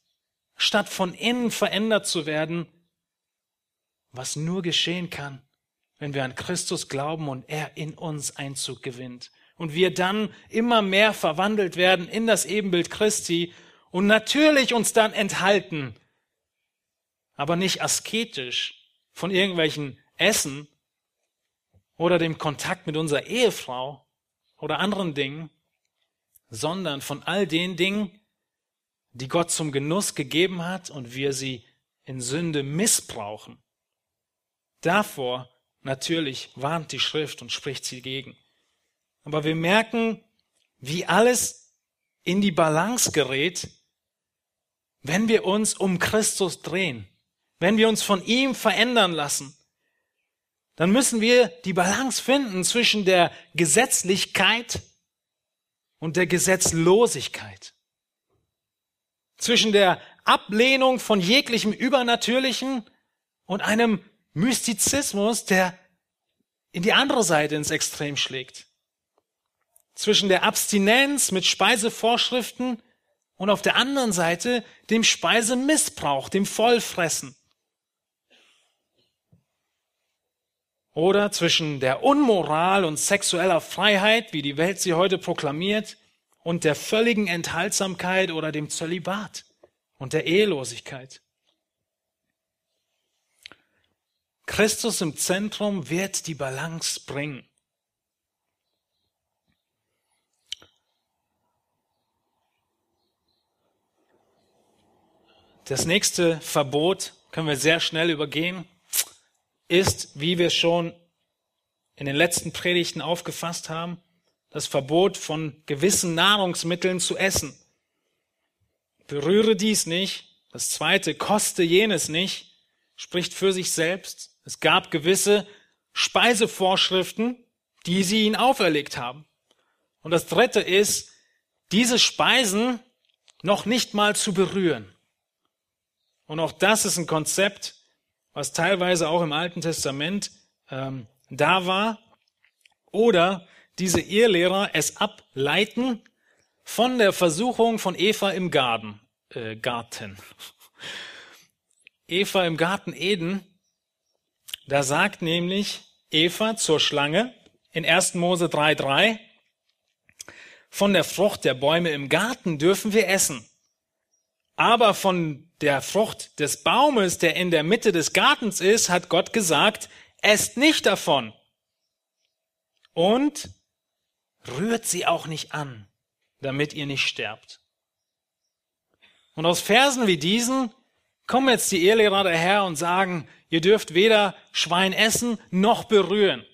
Statt von innen verändert zu werden, was nur geschehen kann, wenn wir an Christus glauben und er in uns Einzug gewinnt. Und wir dann immer mehr verwandelt werden in das Ebenbild Christi und natürlich uns dann enthalten aber nicht asketisch von irgendwelchen Essen oder dem Kontakt mit unserer Ehefrau oder anderen Dingen, sondern von all den Dingen, die Gott zum Genuss gegeben hat und wir sie in Sünde missbrauchen. Davor natürlich warnt die Schrift und spricht sie gegen. Aber wir merken, wie alles in die Balance gerät, wenn wir uns um Christus drehen wenn wir uns von ihm verändern lassen, dann müssen wir die Balance finden zwischen der Gesetzlichkeit und der Gesetzlosigkeit. Zwischen der Ablehnung von jeglichem Übernatürlichen und einem Mystizismus, der in die andere Seite ins Extrem schlägt. Zwischen der Abstinenz mit Speisevorschriften und auf der anderen Seite dem Speisemissbrauch, dem Vollfressen. Oder zwischen der Unmoral und sexueller Freiheit, wie die Welt sie heute proklamiert, und der völligen Enthaltsamkeit oder dem Zölibat und der Ehelosigkeit. Christus im Zentrum wird die Balance bringen. Das nächste Verbot können wir sehr schnell übergehen ist, wie wir schon in den letzten Predigten aufgefasst haben, das Verbot von gewissen Nahrungsmitteln zu essen. Berühre dies nicht. Das zweite, koste jenes nicht, spricht für sich selbst. Es gab gewisse Speisevorschriften, die sie ihn auferlegt haben. Und das dritte ist, diese Speisen noch nicht mal zu berühren. Und auch das ist ein Konzept, was teilweise auch im Alten Testament ähm, da war. Oder diese Irrlehrer es ableiten von der Versuchung von Eva im Garten. Äh, Garten. Eva im Garten Eden, da sagt nämlich Eva zur Schlange in 1. Mose 3,3, von der Frucht der Bäume im Garten dürfen wir essen. Aber von der Frucht des Baumes, der in der Mitte des Gartens ist, hat Gott gesagt, esst nicht davon. Und rührt sie auch nicht an, damit ihr nicht sterbt. Und aus Versen wie diesen kommen jetzt die Ehelehrer daher und sagen, ihr dürft weder Schwein essen noch berühren.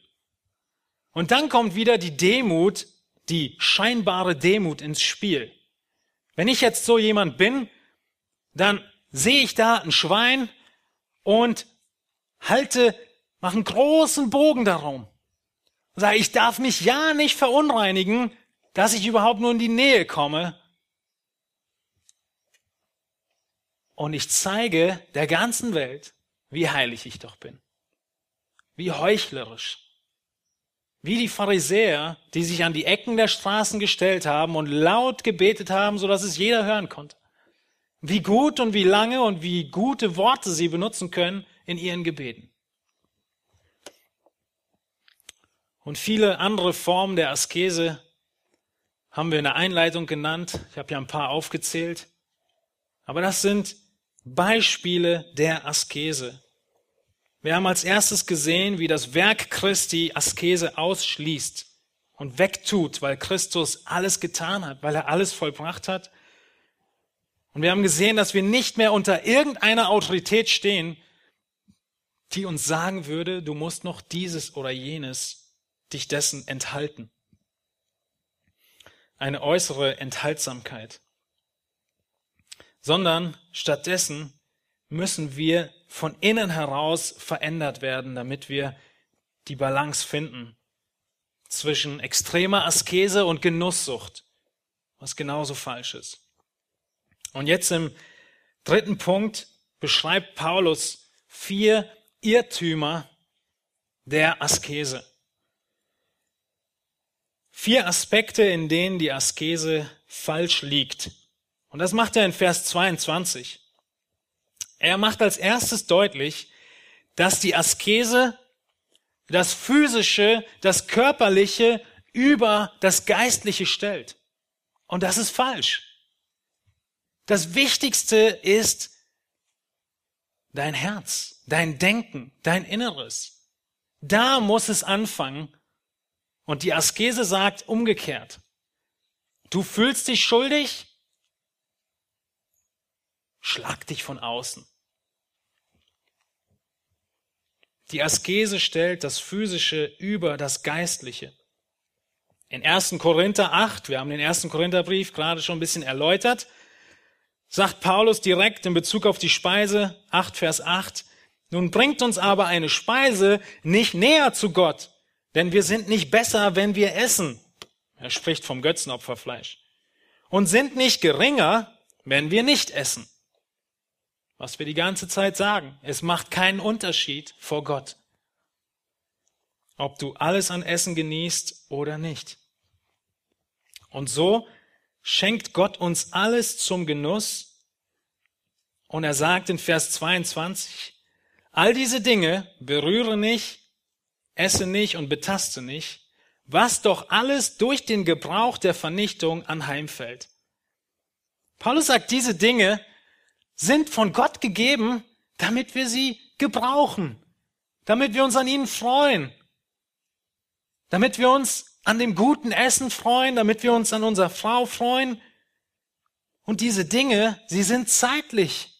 Und dann kommt wieder die Demut, die scheinbare Demut ins Spiel. Wenn ich jetzt so jemand bin, dann sehe ich da ein Schwein und halte, mache einen großen Bogen darum. Und sage, ich darf mich ja nicht verunreinigen, dass ich überhaupt nur in die Nähe komme. Und ich zeige der ganzen Welt, wie heilig ich doch bin. Wie heuchlerisch. Wie die Pharisäer, die sich an die Ecken der Straßen gestellt haben und laut gebetet haben, so dass es jeder hören konnte. Wie gut und wie lange und wie gute Worte sie benutzen können in ihren Gebeten. Und viele andere Formen der Askese haben wir in der Einleitung genannt. Ich habe ja ein paar aufgezählt. Aber das sind Beispiele der Askese. Wir haben als erstes gesehen, wie das Werk Christi Askese ausschließt und wegtut, weil Christus alles getan hat, weil er alles vollbracht hat. Und wir haben gesehen, dass wir nicht mehr unter irgendeiner Autorität stehen, die uns sagen würde, du musst noch dieses oder jenes dich dessen enthalten. Eine äußere Enthaltsamkeit. Sondern stattdessen müssen wir von innen heraus verändert werden, damit wir die Balance finden zwischen extremer Askese und Genusssucht, was genauso falsch ist. Und jetzt im dritten Punkt beschreibt Paulus vier Irrtümer der Askese. Vier Aspekte, in denen die Askese falsch liegt. Und das macht er in Vers 22. Er macht als erstes deutlich, dass die Askese das Physische, das Körperliche über das Geistliche stellt. Und das ist falsch. Das Wichtigste ist dein Herz, dein Denken, dein Inneres. Da muss es anfangen. Und die Askese sagt umgekehrt. Du fühlst dich schuldig? Schlag dich von außen. Die Askese stellt das Physische über das Geistliche. In 1. Korinther 8, wir haben den 1. Korintherbrief gerade schon ein bisschen erläutert, sagt Paulus direkt in Bezug auf die Speise, 8 Vers 8, nun bringt uns aber eine Speise nicht näher zu Gott, denn wir sind nicht besser, wenn wir essen. Er spricht vom Götzenopferfleisch. Und sind nicht geringer, wenn wir nicht essen was wir die ganze Zeit sagen. Es macht keinen Unterschied vor Gott, ob du alles an Essen genießt oder nicht. Und so schenkt Gott uns alles zum Genuss. Und er sagt in Vers 22, all diese Dinge berühre nicht, esse nicht und betaste nicht, was doch alles durch den Gebrauch der Vernichtung anheimfällt. Paulus sagt, diese Dinge sind von Gott gegeben, damit wir sie gebrauchen, damit wir uns an ihnen freuen, damit wir uns an dem guten Essen freuen, damit wir uns an unserer Frau freuen. Und diese Dinge, sie sind zeitlich.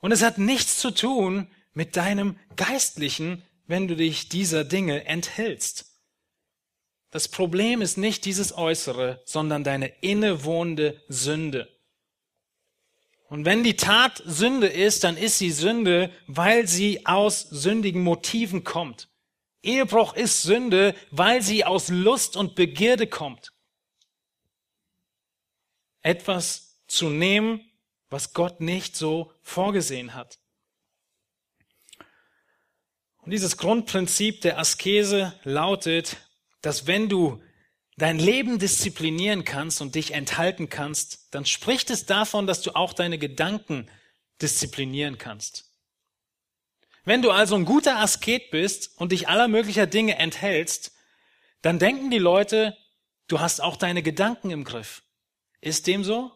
Und es hat nichts zu tun mit deinem Geistlichen, wenn du dich dieser Dinge enthältst. Das Problem ist nicht dieses Äußere, sondern deine innewohnende Sünde. Und wenn die Tat Sünde ist, dann ist sie Sünde, weil sie aus sündigen Motiven kommt. Ehebruch ist Sünde, weil sie aus Lust und Begierde kommt. etwas zu nehmen, was Gott nicht so vorgesehen hat. Und dieses Grundprinzip der Askese lautet, dass wenn du dein Leben disziplinieren kannst und dich enthalten kannst, dann spricht es davon, dass du auch deine Gedanken disziplinieren kannst. Wenn du also ein guter Asket bist und dich aller möglicher Dinge enthältst, dann denken die Leute, du hast auch deine Gedanken im Griff. Ist dem so?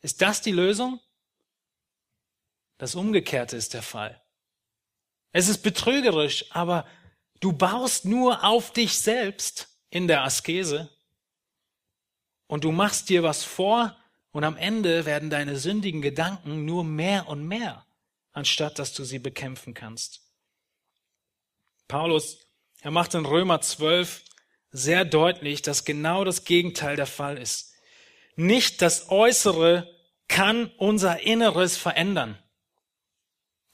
Ist das die Lösung? Das Umgekehrte ist der Fall. Es ist betrügerisch, aber du baust nur auf dich selbst in der Askese und du machst dir was vor und am Ende werden deine sündigen Gedanken nur mehr und mehr anstatt dass du sie bekämpfen kannst. Paulus, er macht in Römer 12 sehr deutlich, dass genau das Gegenteil der Fall ist. Nicht das Äußere kann unser Inneres verändern.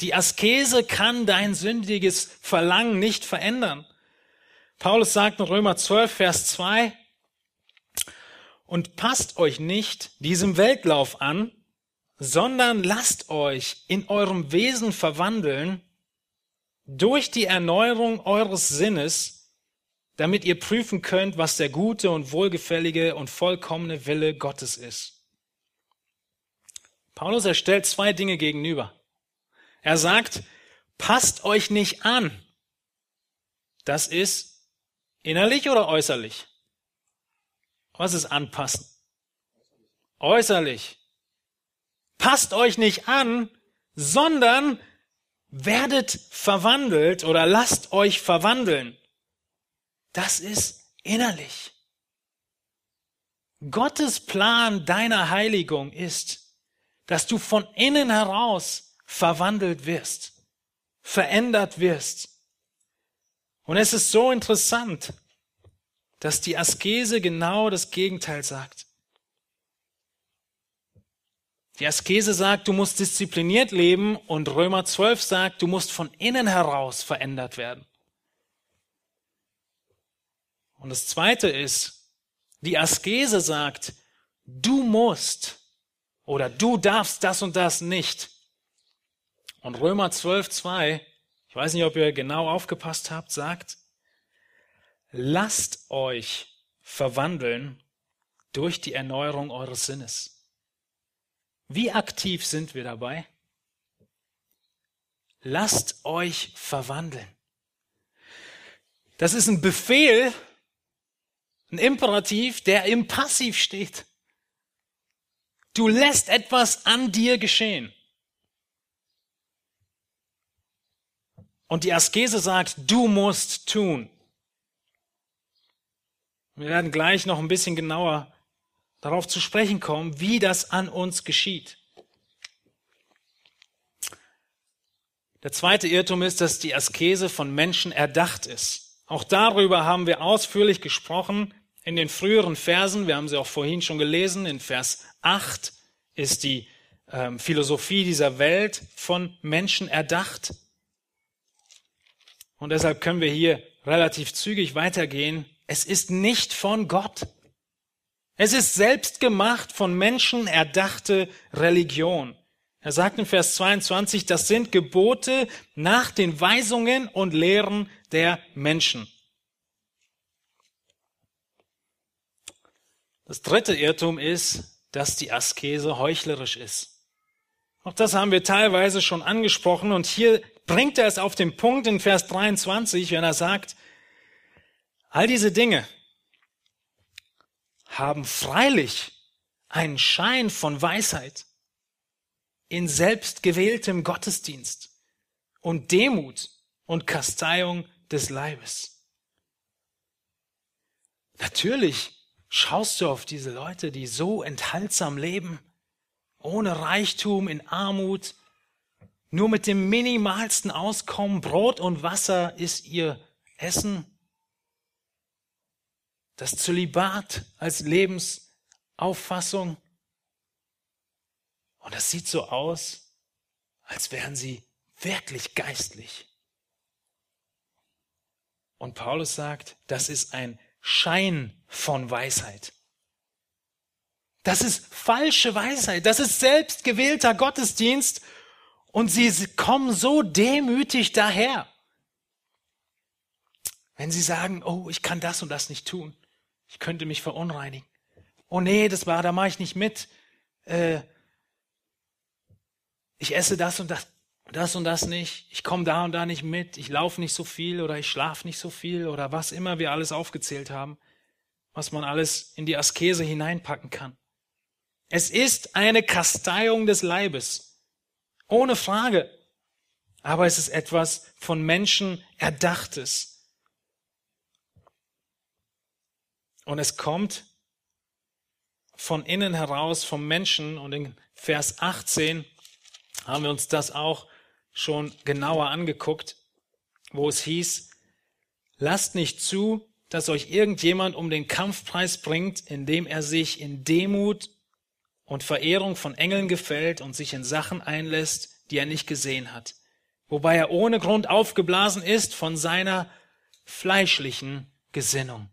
Die Askese kann dein sündiges Verlangen nicht verändern. Paulus sagt in Römer 12, Vers 2, und passt euch nicht diesem Weltlauf an, sondern lasst euch in eurem Wesen verwandeln durch die Erneuerung eures Sinnes, damit ihr prüfen könnt, was der gute und wohlgefällige und vollkommene Wille Gottes ist. Paulus erstellt zwei Dinge gegenüber. Er sagt, passt euch nicht an. Das ist innerlich oder äußerlich? Was ist anpassen? Äußerlich. Passt euch nicht an, sondern werdet verwandelt oder lasst euch verwandeln. Das ist innerlich. Gottes Plan deiner Heiligung ist, dass du von innen heraus verwandelt wirst, verändert wirst. Und es ist so interessant, dass die Askese genau das Gegenteil sagt. Die Askese sagt, du musst diszipliniert leben und Römer 12 sagt, du musst von innen heraus verändert werden. Und das zweite ist, die Askese sagt, du musst oder du darfst das und das nicht. Und Römer 12, 2, ich weiß nicht, ob ihr genau aufgepasst habt, sagt, lasst euch verwandeln durch die Erneuerung eures Sinnes. Wie aktiv sind wir dabei? Lasst euch verwandeln. Das ist ein Befehl, ein Imperativ, der im Passiv steht. Du lässt etwas an dir geschehen. Und die Askese sagt, du musst tun. Wir werden gleich noch ein bisschen genauer darauf zu sprechen kommen, wie das an uns geschieht. Der zweite Irrtum ist, dass die Askese von Menschen erdacht ist. Auch darüber haben wir ausführlich gesprochen in den früheren Versen. Wir haben sie auch vorhin schon gelesen. In Vers 8 ist die ähm, Philosophie dieser Welt von Menschen erdacht. Und deshalb können wir hier relativ zügig weitergehen. Es ist nicht von Gott. Es ist selbst gemacht von Menschen erdachte Religion. Er sagt in Vers 22, das sind Gebote nach den Weisungen und Lehren der Menschen. Das dritte Irrtum ist, dass die Askese heuchlerisch ist. Auch das haben wir teilweise schon angesprochen und hier bringt er es auf den Punkt in Vers 23, wenn er sagt, all diese Dinge, haben freilich einen Schein von Weisheit in selbstgewähltem Gottesdienst und Demut und Kasteiung des Leibes. Natürlich schaust du auf diese Leute, die so enthaltsam leben, ohne Reichtum, in Armut, nur mit dem minimalsten Auskommen, Brot und Wasser ist ihr Essen das Zölibat als Lebensauffassung. Und das sieht so aus, als wären sie wirklich geistlich. Und Paulus sagt, das ist ein Schein von Weisheit. Das ist falsche Weisheit. Das ist selbstgewählter Gottesdienst. Und sie kommen so demütig daher. Wenn sie sagen, oh, ich kann das und das nicht tun. Ich könnte mich verunreinigen. Oh nee, das war, da mache ich nicht mit. Äh, ich esse das und das, das und das nicht. Ich komme da und da nicht mit. Ich laufe nicht so viel oder ich schlafe nicht so viel oder was immer wir alles aufgezählt haben, was man alles in die Askese hineinpacken kann. Es ist eine Kasteiung des Leibes. Ohne Frage. Aber es ist etwas von Menschen Erdachtes. Und es kommt von innen heraus vom Menschen. Und in Vers 18 haben wir uns das auch schon genauer angeguckt, wo es hieß, lasst nicht zu, dass euch irgendjemand um den Kampfpreis bringt, indem er sich in Demut und Verehrung von Engeln gefällt und sich in Sachen einlässt, die er nicht gesehen hat, wobei er ohne Grund aufgeblasen ist von seiner fleischlichen Gesinnung.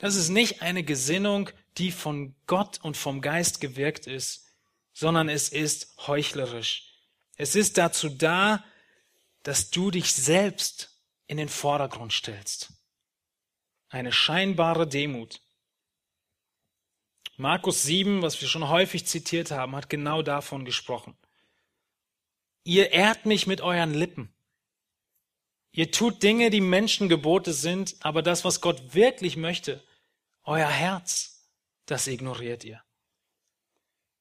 Das ist nicht eine Gesinnung, die von Gott und vom Geist gewirkt ist, sondern es ist heuchlerisch. Es ist dazu da, dass du dich selbst in den Vordergrund stellst. Eine scheinbare Demut. Markus 7, was wir schon häufig zitiert haben, hat genau davon gesprochen. Ihr ehrt mich mit euren Lippen. Ihr tut Dinge, die Menschengebote sind, aber das, was Gott wirklich möchte, euer Herz, das ignoriert ihr.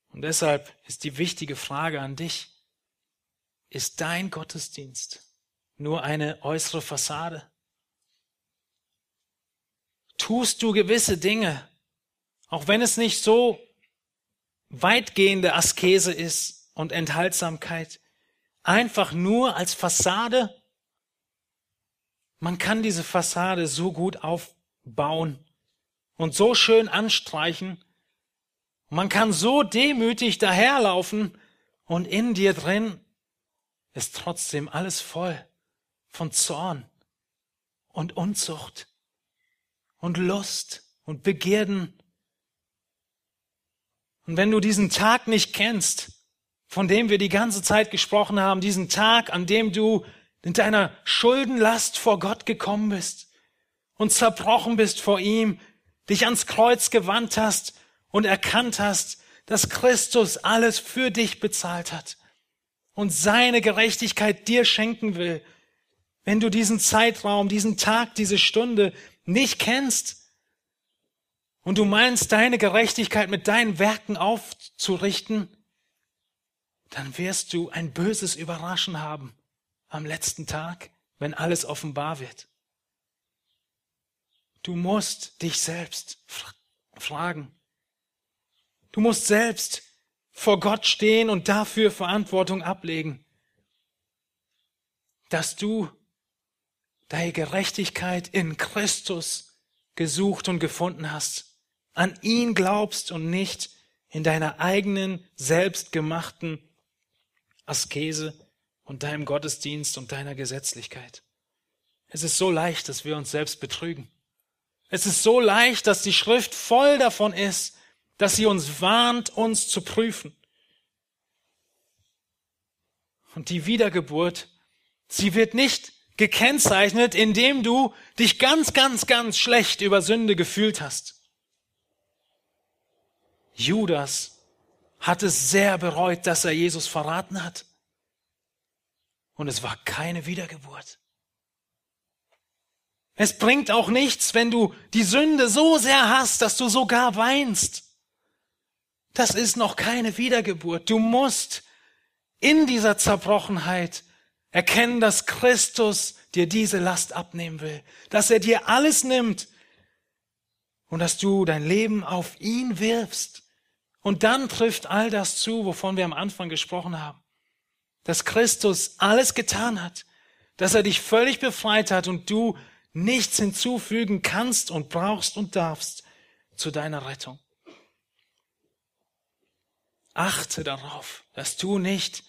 Und deshalb ist die wichtige Frage an dich, ist dein Gottesdienst nur eine äußere Fassade? Tust du gewisse Dinge, auch wenn es nicht so weitgehende Askese ist und Enthaltsamkeit, einfach nur als Fassade? Man kann diese Fassade so gut aufbauen, und so schön anstreichen. Man kann so demütig daherlaufen und in dir drin ist trotzdem alles voll von Zorn und Unzucht und Lust und Begierden. Und wenn du diesen Tag nicht kennst, von dem wir die ganze Zeit gesprochen haben, diesen Tag, an dem du in deiner Schuldenlast vor Gott gekommen bist und zerbrochen bist vor ihm, dich ans Kreuz gewandt hast und erkannt hast, dass Christus alles für dich bezahlt hat und seine Gerechtigkeit dir schenken will, wenn du diesen Zeitraum, diesen Tag, diese Stunde nicht kennst und du meinst, deine Gerechtigkeit mit deinen Werken aufzurichten, dann wirst du ein böses Überraschen haben am letzten Tag, wenn alles offenbar wird. Du musst dich selbst fragen. Du musst selbst vor Gott stehen und dafür Verantwortung ablegen, dass du deine Gerechtigkeit in Christus gesucht und gefunden hast, an ihn glaubst und nicht in deiner eigenen selbstgemachten Askese und deinem Gottesdienst und deiner Gesetzlichkeit. Es ist so leicht, dass wir uns selbst betrügen. Es ist so leicht, dass die Schrift voll davon ist, dass sie uns warnt, uns zu prüfen. Und die Wiedergeburt, sie wird nicht gekennzeichnet, indem du dich ganz, ganz, ganz schlecht über Sünde gefühlt hast. Judas hat es sehr bereut, dass er Jesus verraten hat. Und es war keine Wiedergeburt. Es bringt auch nichts, wenn du die Sünde so sehr hast, dass du sogar weinst. Das ist noch keine Wiedergeburt. Du musst in dieser Zerbrochenheit erkennen, dass Christus dir diese Last abnehmen will, dass er dir alles nimmt und dass du dein Leben auf ihn wirfst. Und dann trifft all das zu, wovon wir am Anfang gesprochen haben. Dass Christus alles getan hat, dass er dich völlig befreit hat und du nichts hinzufügen kannst und brauchst und darfst zu deiner Rettung. Achte darauf, dass du nicht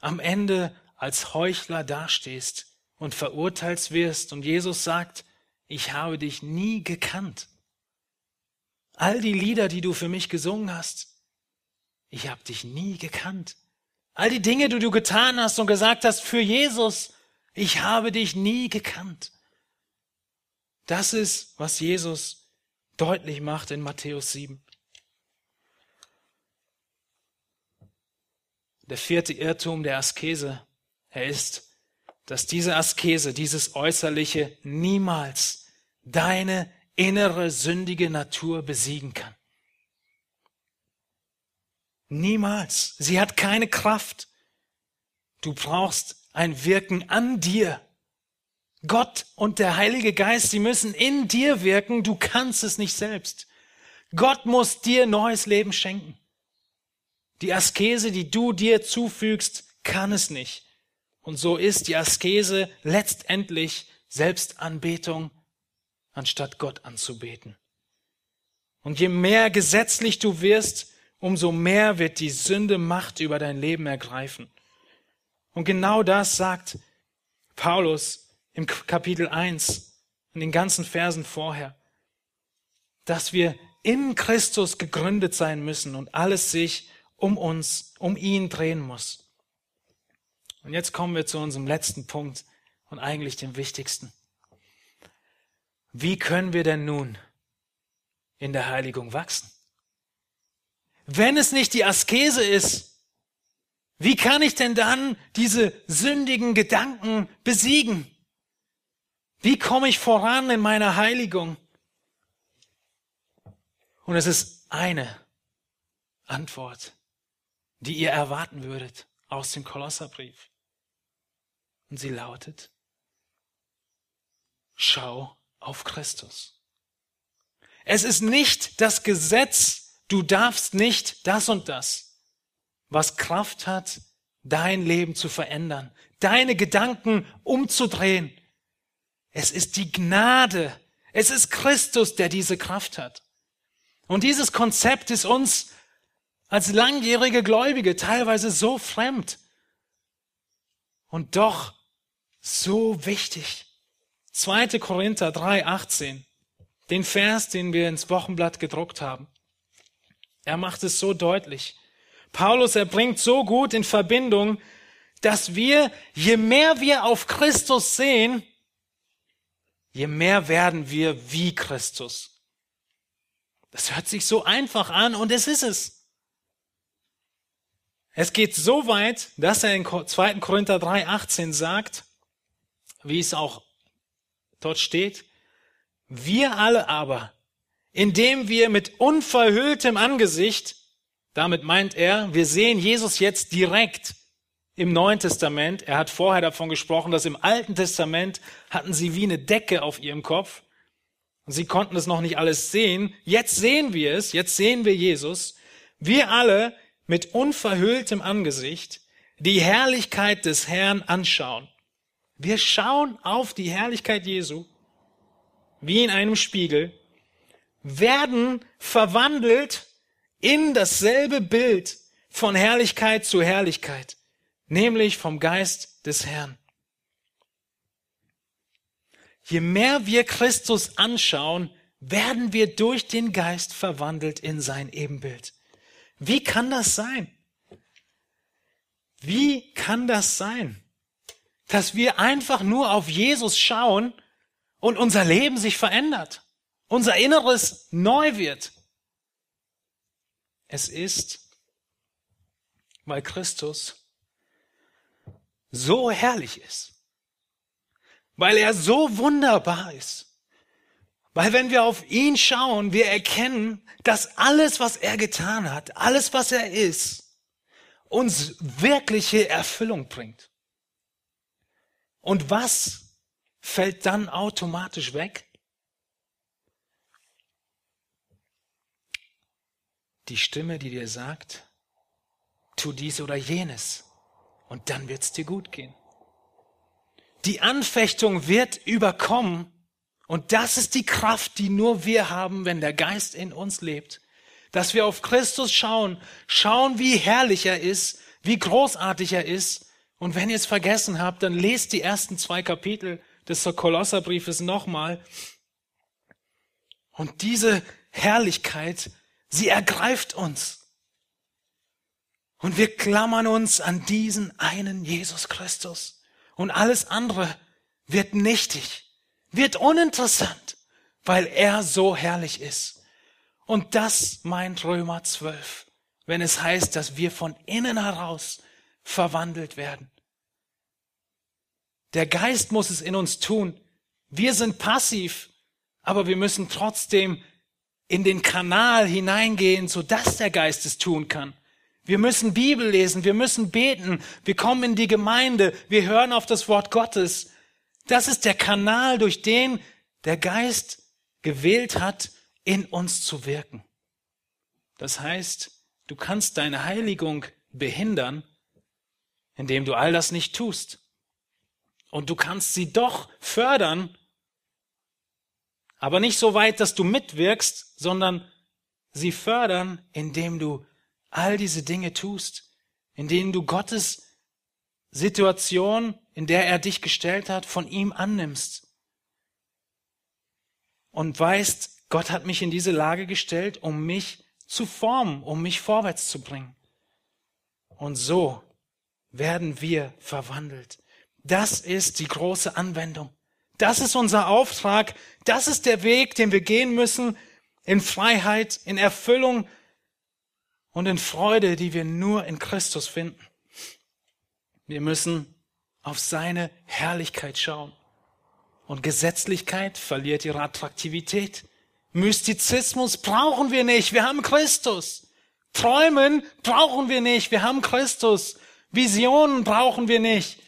am Ende als Heuchler dastehst und verurteilt wirst und Jesus sagt, ich habe dich nie gekannt. all die Lieder, die du für mich gesungen hast, ich habe dich nie gekannt. All die Dinge, die du getan hast und gesagt hast für Jesus, ich habe dich nie gekannt. Das ist, was Jesus deutlich macht in Matthäus 7. Der vierte Irrtum der Askese, er ist, dass diese Askese, dieses Äußerliche niemals deine innere sündige Natur besiegen kann. Niemals. Sie hat keine Kraft. Du brauchst ein Wirken an dir. Gott und der Heilige Geist, sie müssen in dir wirken. Du kannst es nicht selbst. Gott muss dir neues Leben schenken. Die Askese, die du dir zufügst, kann es nicht. Und so ist die Askese letztendlich Selbstanbetung, anstatt Gott anzubeten. Und je mehr gesetzlich du wirst, umso mehr wird die Sünde Macht über dein Leben ergreifen. Und genau das sagt Paulus im Kapitel 1, in den ganzen Versen vorher, dass wir in Christus gegründet sein müssen und alles sich um uns, um ihn drehen muss. Und jetzt kommen wir zu unserem letzten Punkt und eigentlich dem wichtigsten. Wie können wir denn nun in der Heiligung wachsen? Wenn es nicht die Askese ist, wie kann ich denn dann diese sündigen Gedanken besiegen? Wie komme ich voran in meiner Heiligung? Und es ist eine Antwort, die ihr erwarten würdet aus dem Kolosserbrief. Und sie lautet, schau auf Christus. Es ist nicht das Gesetz, du darfst nicht das und das, was Kraft hat, dein Leben zu verändern, deine Gedanken umzudrehen. Es ist die Gnade, es ist Christus, der diese Kraft hat. Und dieses Konzept ist uns als langjährige Gläubige teilweise so fremd und doch so wichtig. 2. Korinther 3, 18, den Vers, den wir ins Wochenblatt gedruckt haben. Er macht es so deutlich. Paulus, er bringt so gut in Verbindung, dass wir, je mehr wir auf Christus sehen, je mehr werden wir wie Christus. Das hört sich so einfach an und es ist es. Es geht so weit, dass er in 2. Korinther 3,18 sagt, wie es auch dort steht, wir alle aber, indem wir mit unverhülltem Angesicht, damit meint er, wir sehen Jesus jetzt direkt im Neuen Testament. Er hat vorher davon gesprochen, dass im Alten Testament hatten sie wie eine Decke auf ihrem Kopf. Und sie konnten es noch nicht alles sehen. Jetzt sehen wir es, jetzt sehen wir Jesus. Wir alle mit unverhülltem Angesicht die Herrlichkeit des Herrn anschauen. Wir schauen auf die Herrlichkeit Jesu wie in einem Spiegel werden verwandelt in dasselbe Bild von Herrlichkeit zu Herrlichkeit, nämlich vom Geist des Herrn. Je mehr wir Christus anschauen, werden wir durch den Geist verwandelt in sein Ebenbild. Wie kann das sein? Wie kann das sein, dass wir einfach nur auf Jesus schauen und unser Leben sich verändert? unser Inneres neu wird. Es ist, weil Christus so herrlich ist, weil er so wunderbar ist, weil wenn wir auf ihn schauen, wir erkennen, dass alles, was er getan hat, alles, was er ist, uns wirkliche Erfüllung bringt. Und was fällt dann automatisch weg? die Stimme, die dir sagt, tu dies oder jenes und dann wird's dir gut gehen. Die Anfechtung wird überkommen und das ist die Kraft, die nur wir haben, wenn der Geist in uns lebt. Dass wir auf Christus schauen, schauen, wie herrlich er ist, wie großartig er ist. Und wenn ihr es vergessen habt, dann lest die ersten zwei Kapitel des Kolosserbriefes nochmal. Und diese Herrlichkeit, sie ergreift uns. Und wir klammern uns an diesen einen Jesus Christus. Und alles andere wird nichtig, wird uninteressant, weil er so herrlich ist. Und das meint Römer 12, wenn es heißt, dass wir von innen heraus verwandelt werden. Der Geist muss es in uns tun. Wir sind passiv, aber wir müssen trotzdem in den Kanal hineingehen, sodass der Geist es tun kann. Wir müssen Bibel lesen, wir müssen beten, wir kommen in die Gemeinde, wir hören auf das Wort Gottes. Das ist der Kanal, durch den der Geist gewählt hat, in uns zu wirken. Das heißt, du kannst deine Heiligung behindern, indem du all das nicht tust. Und du kannst sie doch fördern, aber nicht so weit, dass du mitwirkst, sondern sie fördern, indem du all diese Dinge tust, in denen du Gottes Situation, in der er dich gestellt hat, von ihm annimmst. Und weißt, Gott hat mich in diese Lage gestellt, um mich zu formen, um mich vorwärts zu bringen. Und so werden wir verwandelt. Das ist die große Anwendung. Das ist unser Auftrag. Das ist der Weg, den wir gehen müssen in Freiheit, in Erfüllung und in Freude, die wir nur in Christus finden. Wir müssen auf seine Herrlichkeit schauen. Und Gesetzlichkeit verliert ihre Attraktivität. Mystizismus brauchen wir nicht. Wir haben Christus. Träumen brauchen wir nicht. Wir haben Christus. Visionen brauchen wir nicht.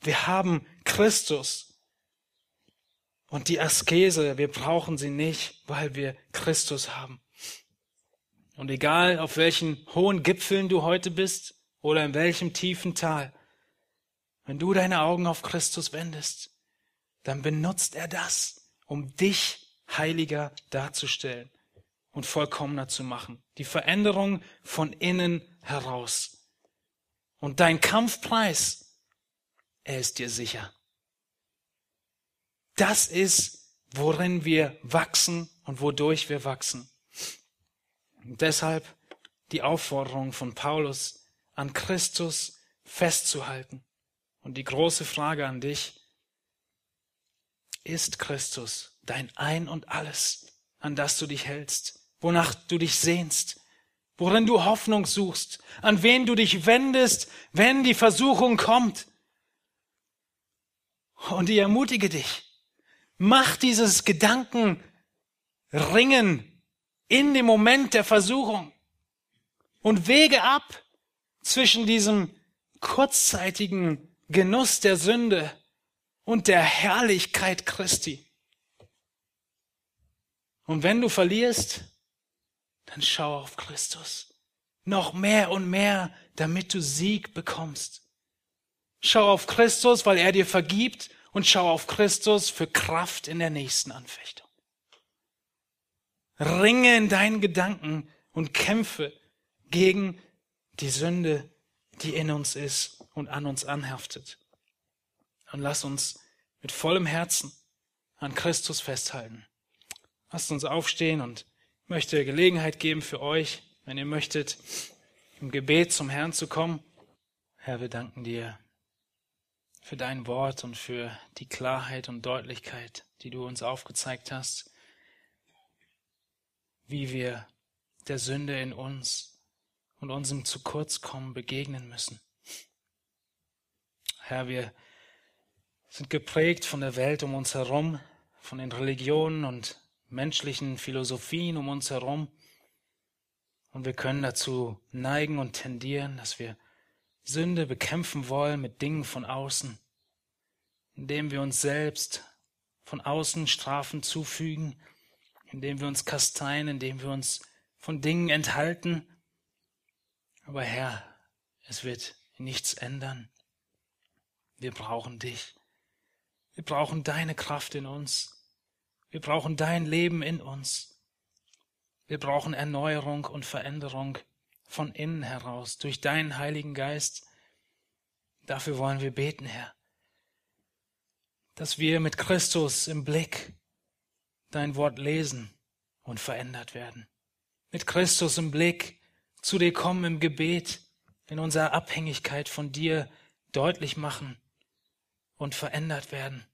Wir haben Christus. Und die Askese, wir brauchen sie nicht, weil wir Christus haben. Und egal, auf welchen hohen Gipfeln du heute bist oder in welchem tiefen Tal, wenn du deine Augen auf Christus wendest, dann benutzt er das, um dich heiliger darzustellen und vollkommener zu machen. Die Veränderung von innen heraus. Und dein Kampfpreis, er ist dir sicher. Das ist, worin wir wachsen und wodurch wir wachsen. Und deshalb die Aufforderung von Paulus, an Christus festzuhalten. Und die große Frage an dich, ist Christus dein Ein und alles, an das du dich hältst, wonach du dich sehnst, worin du Hoffnung suchst, an wen du dich wendest, wenn die Versuchung kommt? Und ich ermutige dich, Mach dieses Gedankenringen in dem Moment der Versuchung und wege ab zwischen diesem kurzzeitigen Genuss der Sünde und der Herrlichkeit Christi. Und wenn du verlierst, dann schau auf Christus. Noch mehr und mehr, damit du Sieg bekommst. Schau auf Christus, weil er dir vergibt und schau auf Christus für Kraft in der nächsten Anfechtung. Ringe in deinen Gedanken und kämpfe gegen die Sünde, die in uns ist und an uns anhaftet. Und lass uns mit vollem Herzen an Christus festhalten. Lasst uns aufstehen und möchte Gelegenheit geben für euch, wenn ihr möchtet, im Gebet zum Herrn zu kommen. Herr, wir danken dir für dein Wort und für die Klarheit und Deutlichkeit, die du uns aufgezeigt hast, wie wir der Sünde in uns und unserem zu kurz kommen begegnen müssen. Herr, wir sind geprägt von der Welt um uns herum, von den Religionen und menschlichen Philosophien um uns herum. Und wir können dazu neigen und tendieren, dass wir Sünde bekämpfen wollen mit Dingen von außen, indem wir uns selbst von außen Strafen zufügen, indem wir uns kasteien, indem wir uns von Dingen enthalten. Aber Herr, es wird nichts ändern. Wir brauchen dich. Wir brauchen deine Kraft in uns. Wir brauchen dein Leben in uns. Wir brauchen Erneuerung und Veränderung von innen heraus, durch deinen Heiligen Geist. Dafür wollen wir beten, Herr, dass wir mit Christus im Blick dein Wort lesen und verändert werden. Mit Christus im Blick zu dir kommen im Gebet, in unserer Abhängigkeit von dir deutlich machen und verändert werden.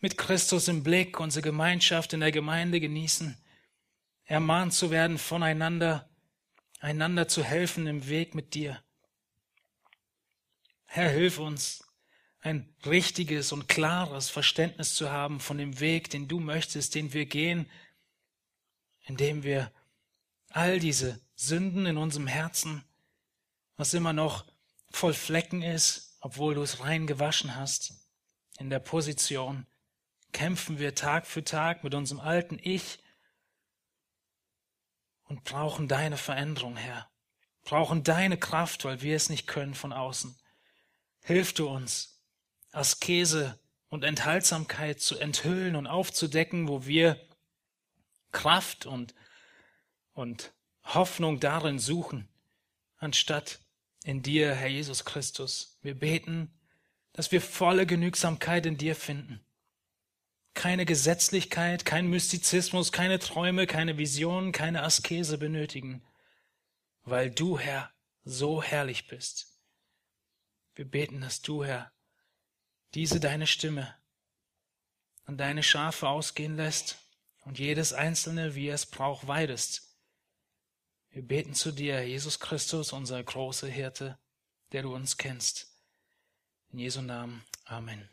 Mit Christus im Blick unsere Gemeinschaft in der Gemeinde genießen, ermahnt zu werden voneinander, einander zu helfen im Weg mit dir. Herr, hilf uns, ein richtiges und klares Verständnis zu haben von dem Weg, den du möchtest, den wir gehen, indem wir all diese Sünden in unserem Herzen, was immer noch voll Flecken ist, obwohl du es rein gewaschen hast, in der Position, kämpfen wir Tag für Tag mit unserem alten Ich und brauchen deine Veränderung, Herr, brauchen deine Kraft, weil wir es nicht können von außen. Hilf du uns, Askese und Enthaltsamkeit zu enthüllen und aufzudecken, wo wir Kraft und, und Hoffnung darin suchen, anstatt in dir, Herr Jesus Christus. Wir beten, dass wir volle Genügsamkeit in dir finden. Keine Gesetzlichkeit, kein Mystizismus, keine Träume, keine Visionen, keine Askese benötigen, weil du, Herr, so herrlich bist. Wir beten, dass du, Herr, diese deine Stimme an deine Schafe ausgehen lässt und jedes einzelne, wie es braucht, weidest. Wir beten zu dir, Jesus Christus, unser großer Hirte, der du uns kennst. In Jesu Namen. Amen.